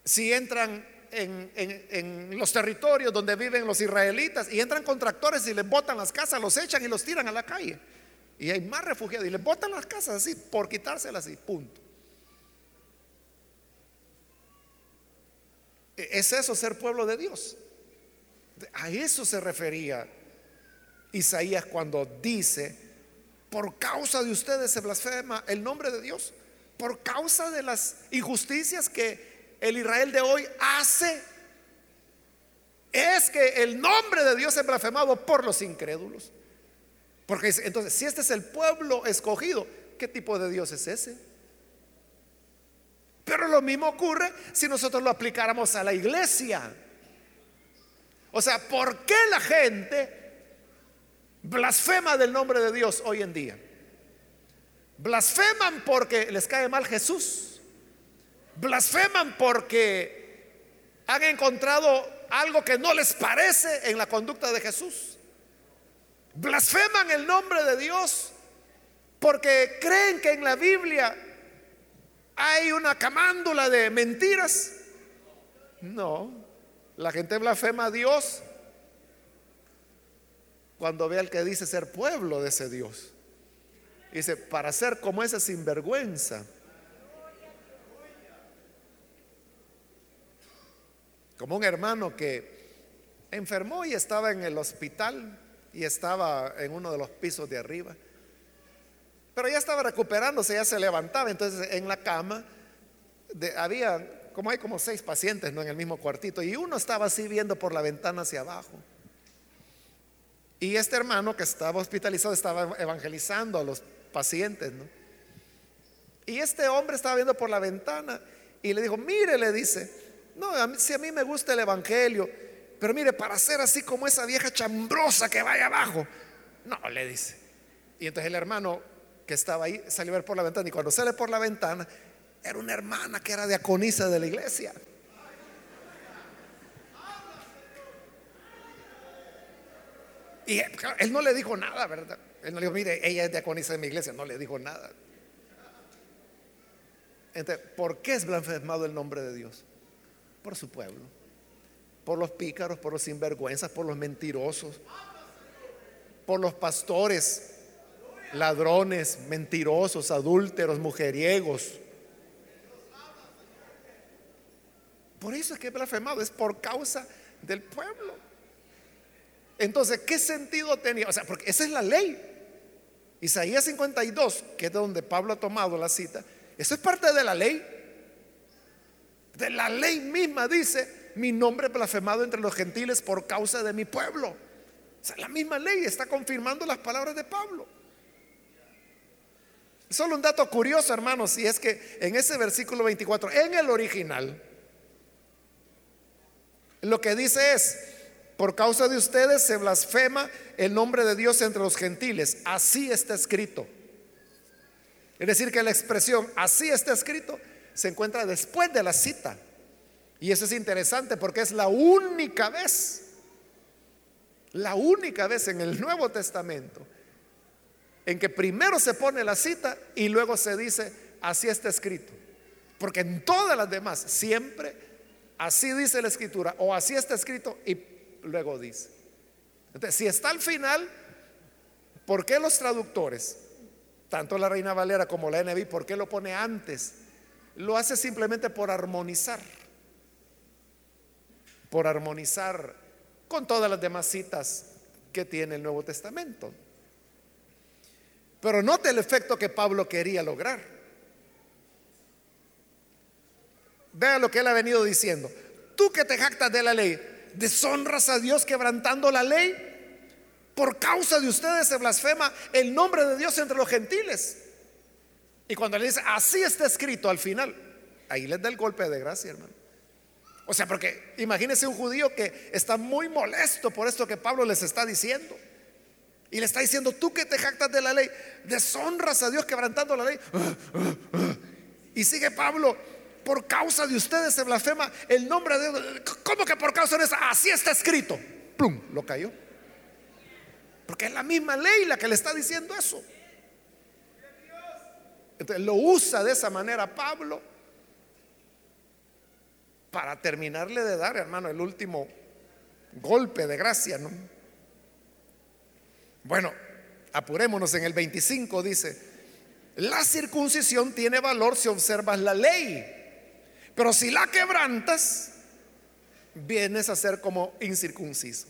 si entran en, los territorios donde viven los israelitas y entran con tractores y les botan las casas, los echan y los tiran a la calle. Y hay más refugiados y les botan las casas así por quitárselas y punto. E, ¿Es eso ser pueblo de Dios? A eso se refería Isaías cuando dice, por causa de ustedes se blasfema el nombre de Dios, por causa de las injusticias que el Israel de hoy hace, es que el nombre de Dios es blasfemado por los incrédulos. Porque entonces, si este es el pueblo escogido, ¿qué tipo de Dios es ese? Pero lo mismo ocurre si nosotros lo aplicáramos a la iglesia. O sea, ¿por qué la gente blasfema del nombre de Dios hoy en día. Blasfeman porque les cae mal Jesús. Blasfeman porque han encontrado algo que no les parece en la conducta de Jesús. Blasfeman el nombre de Dios porque creen que en la Biblia hay una camándula de mentiras. No, la gente blasfema a Dios cuando ve al que dice ser pueblo de ese Dios. Dice, para ser como ese sinvergüenza. Como un hermano que enfermó y estaba en el hospital y estaba en uno de los pisos de arriba. Pero ya estaba recuperándose, ya se levantaba. Entonces en la cama había, como hay como seis pacientes ¿no? en el mismo cuartito, y uno estaba así viendo por la ventana hacia abajo. Y este hermano que estaba hospitalizado estaba evangelizando a los pacientes, ¿no? Y este hombre estaba viendo por la ventana y le dijo, mire, le dice, no, si a mí me gusta el evangelio, pero mire, para ser así como esa vieja chambrosa que vaya abajo, no, le dice. Y entonces el hermano que estaba ahí salió a ver por la ventana y cuando sale por la ventana, era una hermana que era diaconisa de la iglesia. Y él no le dijo nada, ¿verdad? Él no le dijo, mire, ella es diaconisa de mi iglesia, no le dijo nada. Entonces, ¿por qué es blasfemado el nombre de Dios? Por su pueblo, por los pícaros, por los sinvergüenzas, por los mentirosos, por los pastores ladrones, mentirosos, adúlteros, mujeriegos. Por eso es que es blasfemado, es por causa del pueblo. Entonces, ¿qué sentido tenía? O sea, porque esa es la ley. Isaías 52, que es de donde Pablo ha tomado la cita, eso es parte de la ley. De la ley misma dice, mi nombre blasfemado entre los gentiles por causa de mi pueblo. O la misma ley está confirmando las palabras de Pablo. Solo un dato curioso, hermanos, y es que en ese versículo 24, en el original, lo que dice es, por causa de ustedes se blasfema el nombre de Dios entre los gentiles. Así está escrito. Es decir, que la expresión así está escrito se encuentra después de la cita. Y eso es interesante porque es la única vez, la única vez en el Nuevo Testamento en que primero se pone la cita y luego se dice así está escrito. Porque en todas las demás siempre así dice la escritura o así está escrito y luego dice. Entonces, si está al final, ¿por qué los traductores, tanto la Reina Valera como la NB, por qué lo pone antes? Lo hace simplemente por armonizar, por armonizar con todas las demás citas que tiene el Nuevo Testamento. Pero note el efecto que Pablo quería lograr. Vea lo que él ha venido diciendo. Tú que te jactas de la ley, deshonras a Dios quebrantando la ley. Por causa de ustedes se blasfema el nombre de Dios entre los gentiles. Y cuando le dice, así está escrito al final, ahí les da el golpe de gracia, hermano. O sea, porque imagínese un judío que está muy molesto por esto que Pablo les está diciendo. Y le está diciendo, tú que te jactas de la ley, deshonras a Dios quebrantando la ley. Y sigue Pablo, por causa de ustedes se blasfema el nombre de Dios. ¿Cómo que por causa de eso? Así está escrito. Plum, lo cayó. Porque es la misma ley la que le está diciendo eso. Entonces lo usa de esa manera Pablo para terminarle de dar, hermano, el último golpe de gracia, ¿no? Bueno, apurémonos en el 25, dice, la circuncisión tiene valor si observas la ley pero si la quebrantas, vienes a ser como incircunciso.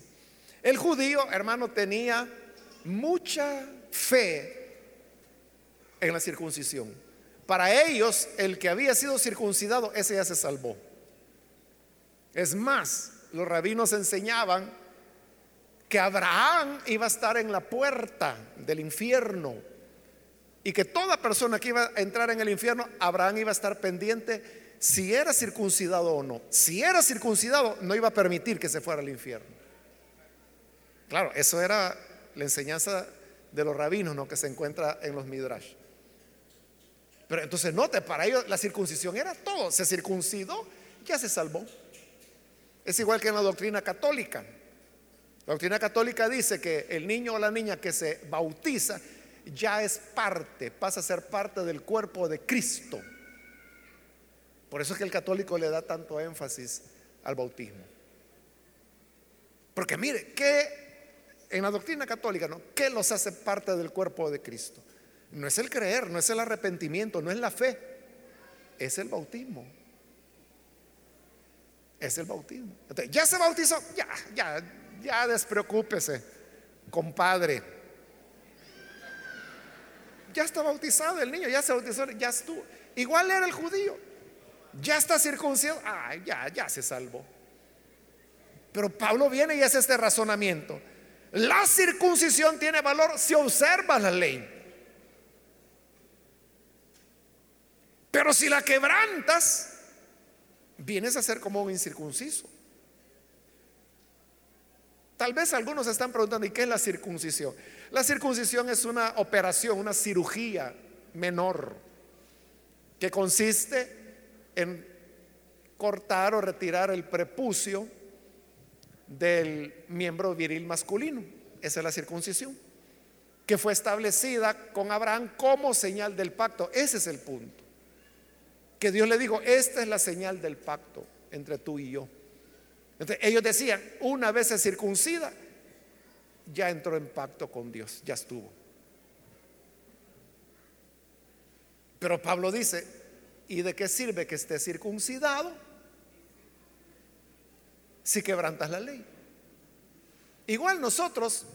El judío, hermano, tenía mucha fe en la circuncisión. Para ellos, el que había sido circuncidado, ese ya se salvó. Es más, los rabinos enseñaban que Abraham iba a estar en la puerta del infierno y que toda persona que iba a entrar en el infierno, Abraham iba a estar pendiente si era circuncidado o no. Si era circuncidado, no iba a permitir que se fuera al infierno. Claro, eso era la enseñanza de los rabinos, ¿no? que se encuentra en los midrash. Pero entonces note, para ellos la circuncisión era todo. Se circuncidó, ya se salvó. Es igual que en la doctrina católica. La doctrina católica dice que el niño o la niña que se bautiza ya es parte, pasa a ser parte del cuerpo de Cristo. Por eso es que el católico le da tanto énfasis al bautismo. Porque mire, que en la doctrina católica, ¿no? ¿Qué los hace parte del cuerpo de Cristo? No es el creer, no es el arrepentimiento, no es la fe, es el bautismo. Es el bautismo. ya se bautizó, ya, ya, ya despreocúpese, compadre. Ya está bautizado el niño, ya se bautizó, ya estuvo. Igual era el judío. Ya está circuncidado. Ay, ya, ya se salvó. Pero Pablo viene y hace este razonamiento. La circuncisión tiene valor si observa la ley. Pero si la quebrantas, vienes a ser como un incircunciso. Tal vez algunos están preguntando, ¿y qué es la circuncisión? La circuncisión es una operación, una cirugía menor, que consiste en cortar o retirar el prepucio del miembro viril masculino. Esa es la circuncisión, que fue establecida con Abraham como señal del pacto. Ese es el punto. Que Dios le dijo, esta es la señal del pacto entre tú y yo. Entonces, ellos decían, una vez se circuncida, ya entró en pacto con Dios, ya estuvo. Pero Pablo dice, ¿y de qué sirve que esté circuncidado si quebrantas la ley? Igual nosotros,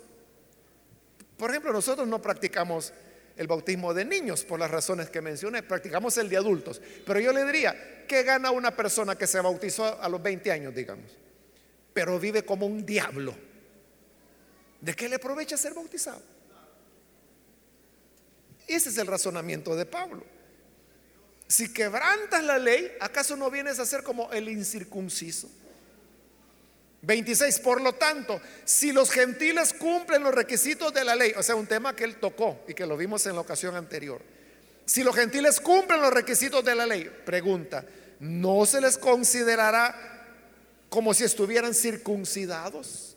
por ejemplo, nosotros no practicamos el bautismo de niños por las razones que mencioné, practicamos el de adultos. Pero yo le diría, ¿qué gana una persona que se bautizó a los 20 años, digamos? Pero vive como un diablo. ¿De qué le aprovecha ser bautizado? Ese es el razonamiento de Pablo. Si quebrantas la ley, ¿acaso no vienes a ser como el incircunciso? 26, por lo tanto, si los gentiles cumplen los requisitos de la ley, o sea, un tema que él tocó y que lo vimos en la ocasión anterior, si los gentiles cumplen los requisitos de la ley, pregunta, ¿no se les considerará como si estuvieran circuncidados?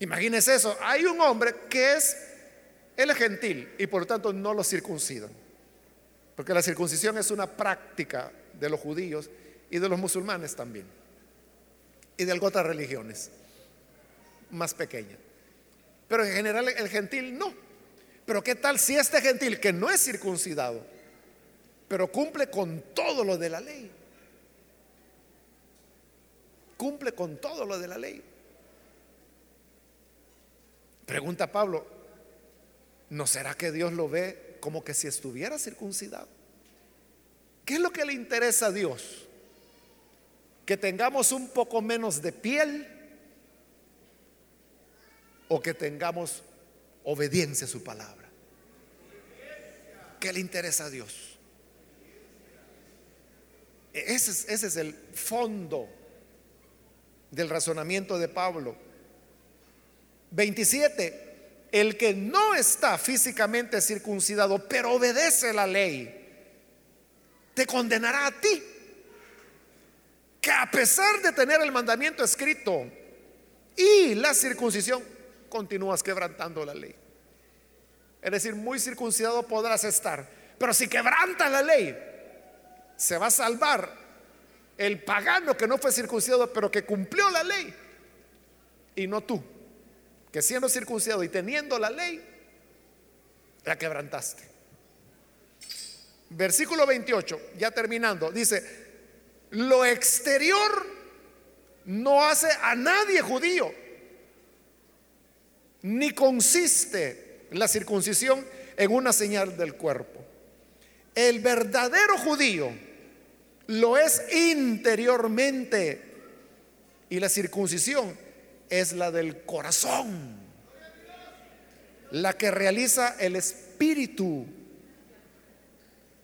Imagínese eso, hay un hombre que es el gentil y por lo tanto no lo circuncidan, porque la circuncisión es una práctica de los judíos y de los musulmanes también y de otras religiones más pequeñas. Pero en general el gentil no. Pero ¿qué tal si este gentil que no es circuncidado, pero cumple con todo lo de la ley? Cumple con todo lo de la ley. Pregunta Pablo, ¿no será que Dios lo ve como que si estuviera circuncidado? ¿Qué es lo que le interesa a Dios? Que tengamos un poco menos de piel o que tengamos obediencia a su palabra. ¿Qué le interesa a Dios? Ese es, ese es el fondo del razonamiento de Pablo. 27. El que no está físicamente circuncidado, pero obedece la ley, te condenará a ti que a pesar de tener el mandamiento escrito y la circuncisión, continúas quebrantando la ley. Es decir, muy circuncidado podrás estar, pero si quebrantas la ley, se va a salvar el pagano que no fue circuncidado, pero que cumplió la ley, y no tú, que siendo circuncidado y teniendo la ley, la quebrantaste. Versículo 28, ya terminando, dice, lo exterior no hace a nadie judío, ni consiste la circuncisión en una señal del cuerpo. El verdadero judío lo es interiormente y la circuncisión es la del corazón, la que realiza el espíritu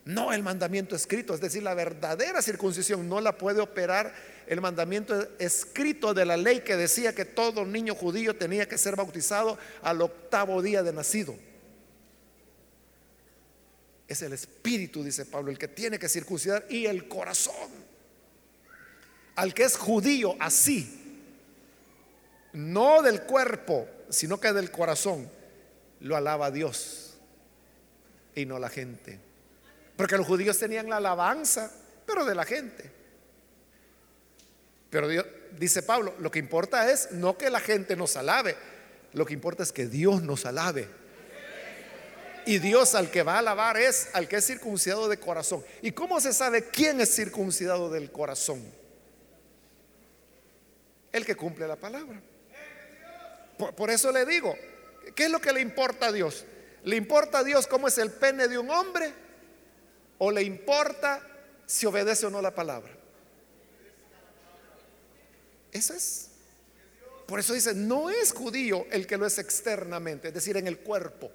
no el mandamiento escrito, es decir, la verdadera circuncisión no la puede operar el mandamiento escrito de la ley que decía que todo niño judío tenía que ser bautizado al octavo día de nacido. Es el espíritu, dice Pablo, el que tiene que circuncidar y el corazón. Al que es judío así, no del cuerpo, sino que del corazón, lo alaba Dios y no la gente. Porque los judíos tenían la alabanza, pero de la gente. Pero Dios, dice Pablo, lo que importa es no que la gente nos alabe, lo que importa es que Dios nos alabe. Y Dios al que va a alabar es al que es circuncidado de corazón. ¿Y cómo se sabe quién es circuncidado del corazón? El que cumple la palabra. Por, por, eso le digo, ¿qué es lo que le importa a Dios? ¿Le importa a Dios cómo es el pene de un hombre? O le importa si obedece o no la palabra. Eso es. Por eso dice, no es judío el que lo es externamente, es decir, en el cuerpo,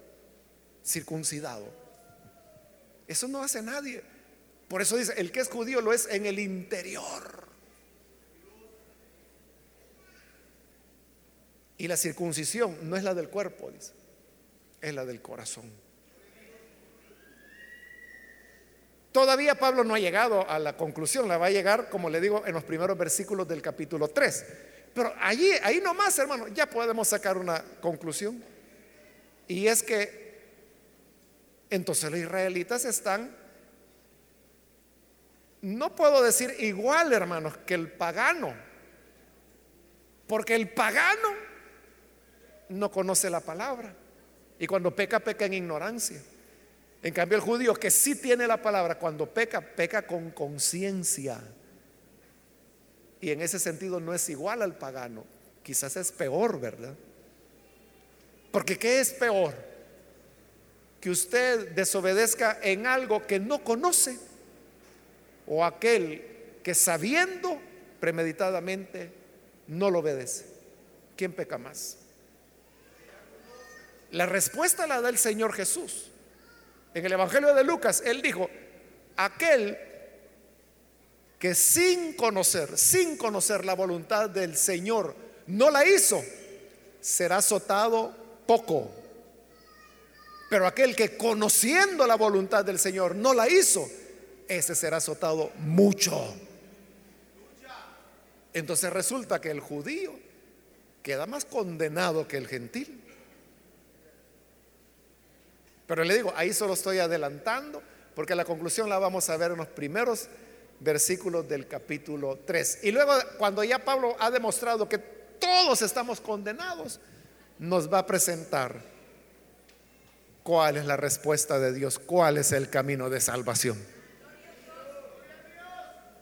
circuncidado. Eso no hace nadie. Por eso dice, el que es judío lo es en el interior. Y la circuncisión no es la del cuerpo, dice, es la del corazón. Todavía Pablo no ha llegado a la conclusión, la va a llegar, como le digo, en los primeros versículos del capítulo 3. Pero allí, ahí nomás, hermano, ya podemos sacar una conclusión. Y es que entonces los israelitas están, no puedo decir igual, hermanos, que el pagano. Porque el pagano no conoce la palabra. Y cuando peca, peca en ignorancia. En cambio, el judío que sí tiene la palabra, cuando peca, peca con conciencia. Y en ese sentido no es igual al pagano. Quizás es peor, ¿verdad? Porque ¿qué es peor? Que usted desobedezca en algo que no conoce o aquel que sabiendo premeditadamente no lo obedece. ¿Quién peca más? La respuesta la da el Señor Jesús. En el Evangelio de Lucas, Él dijo, aquel que sin conocer, sin conocer la voluntad del Señor, no la hizo, será azotado poco. Pero aquel que conociendo la voluntad del Señor no la hizo, ese será azotado mucho. Entonces resulta que el judío queda más condenado que el gentil. Pero le digo, ahí solo estoy adelantando, porque la conclusión la vamos a ver en los primeros versículos del capítulo 3. Y luego, cuando ya Pablo ha demostrado que todos estamos condenados, nos va a presentar cuál es la respuesta de Dios, cuál es el camino de salvación,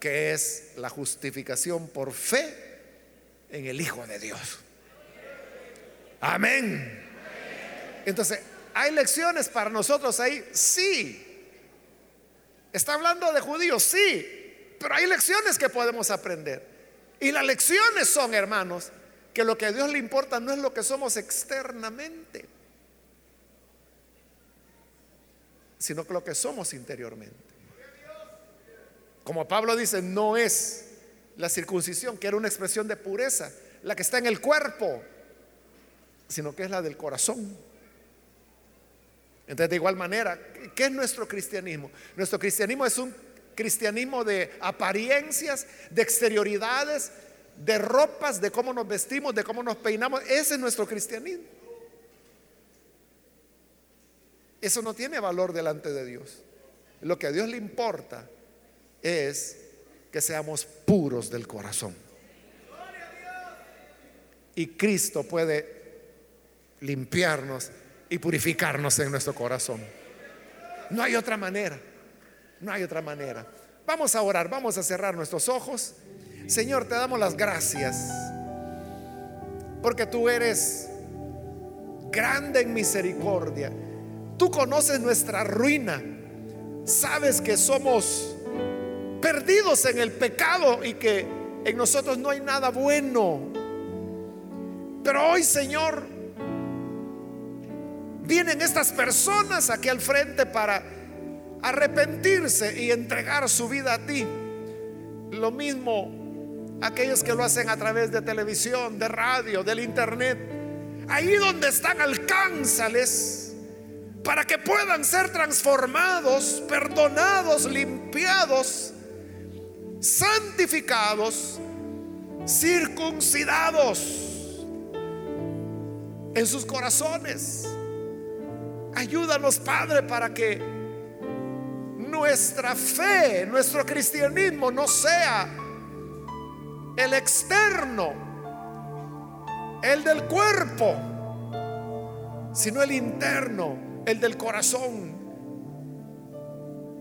que es la justificación por fe en el Hijo de Dios. Amén. Entonces, ¿Hay lecciones para nosotros ahí? Sí. ¿Está hablando de judíos? Sí. Pero hay lecciones que podemos aprender. Y las lecciones son, hermanos, que lo que a Dios le importa no es lo que somos externamente, sino que lo que somos interiormente. Como Pablo dice, no es la circuncisión, que era una expresión de pureza, la que está en el cuerpo, sino que es la del corazón. Entonces, de igual manera, ¿qué es nuestro cristianismo? Nuestro cristianismo es un cristianismo de apariencias, de exterioridades, de ropas, de cómo nos vestimos, de cómo nos peinamos. Ese es nuestro cristianismo. Eso no tiene valor delante de Dios. Lo que a Dios le importa es que seamos puros del corazón. Y Cristo puede limpiarnos y purificarnos en nuestro corazón. No hay otra manera, no hay otra manera. Vamos a orar, vamos a cerrar nuestros ojos. Señor, te damos las gracias porque tú eres grande en misericordia. Tú conoces nuestra ruina. Sabes que somos perdidos en el pecado y que en nosotros no hay nada bueno. Pero hoy, Señor, vienen estas personas aquí al frente para arrepentirse y entregar su vida a ti. Lo mismo aquellos que lo hacen a través de televisión, de radio, del internet. Ahí donde están, alcánzales para que puedan ser transformados, perdonados, limpiados, santificados, circuncidados en sus corazones. Ayúdanos, Padre, para que nuestra fe, nuestro cristianismo no sea el externo, el del cuerpo, sino el interno, el del corazón.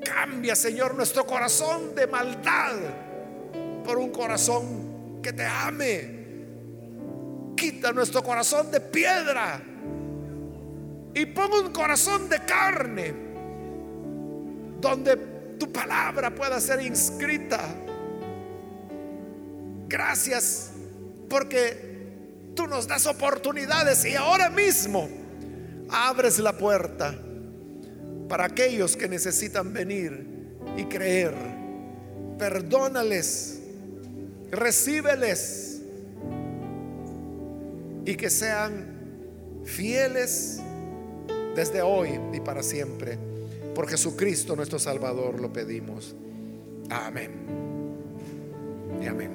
Cambia, Señor, nuestro corazón de maldad por un corazón que te ame. Quita nuestro corazón de piedra y pon un corazón de carne donde tu palabra pueda ser inscrita. Gracias porque tú nos das oportunidades y ahora mismo abres la puerta para aquellos que necesitan venir y creer. Perdónales, recíbeles y que sean fieles desde hoy y para siempre. Por Jesucristo nuestro Salvador lo pedimos. Amén. Y amén.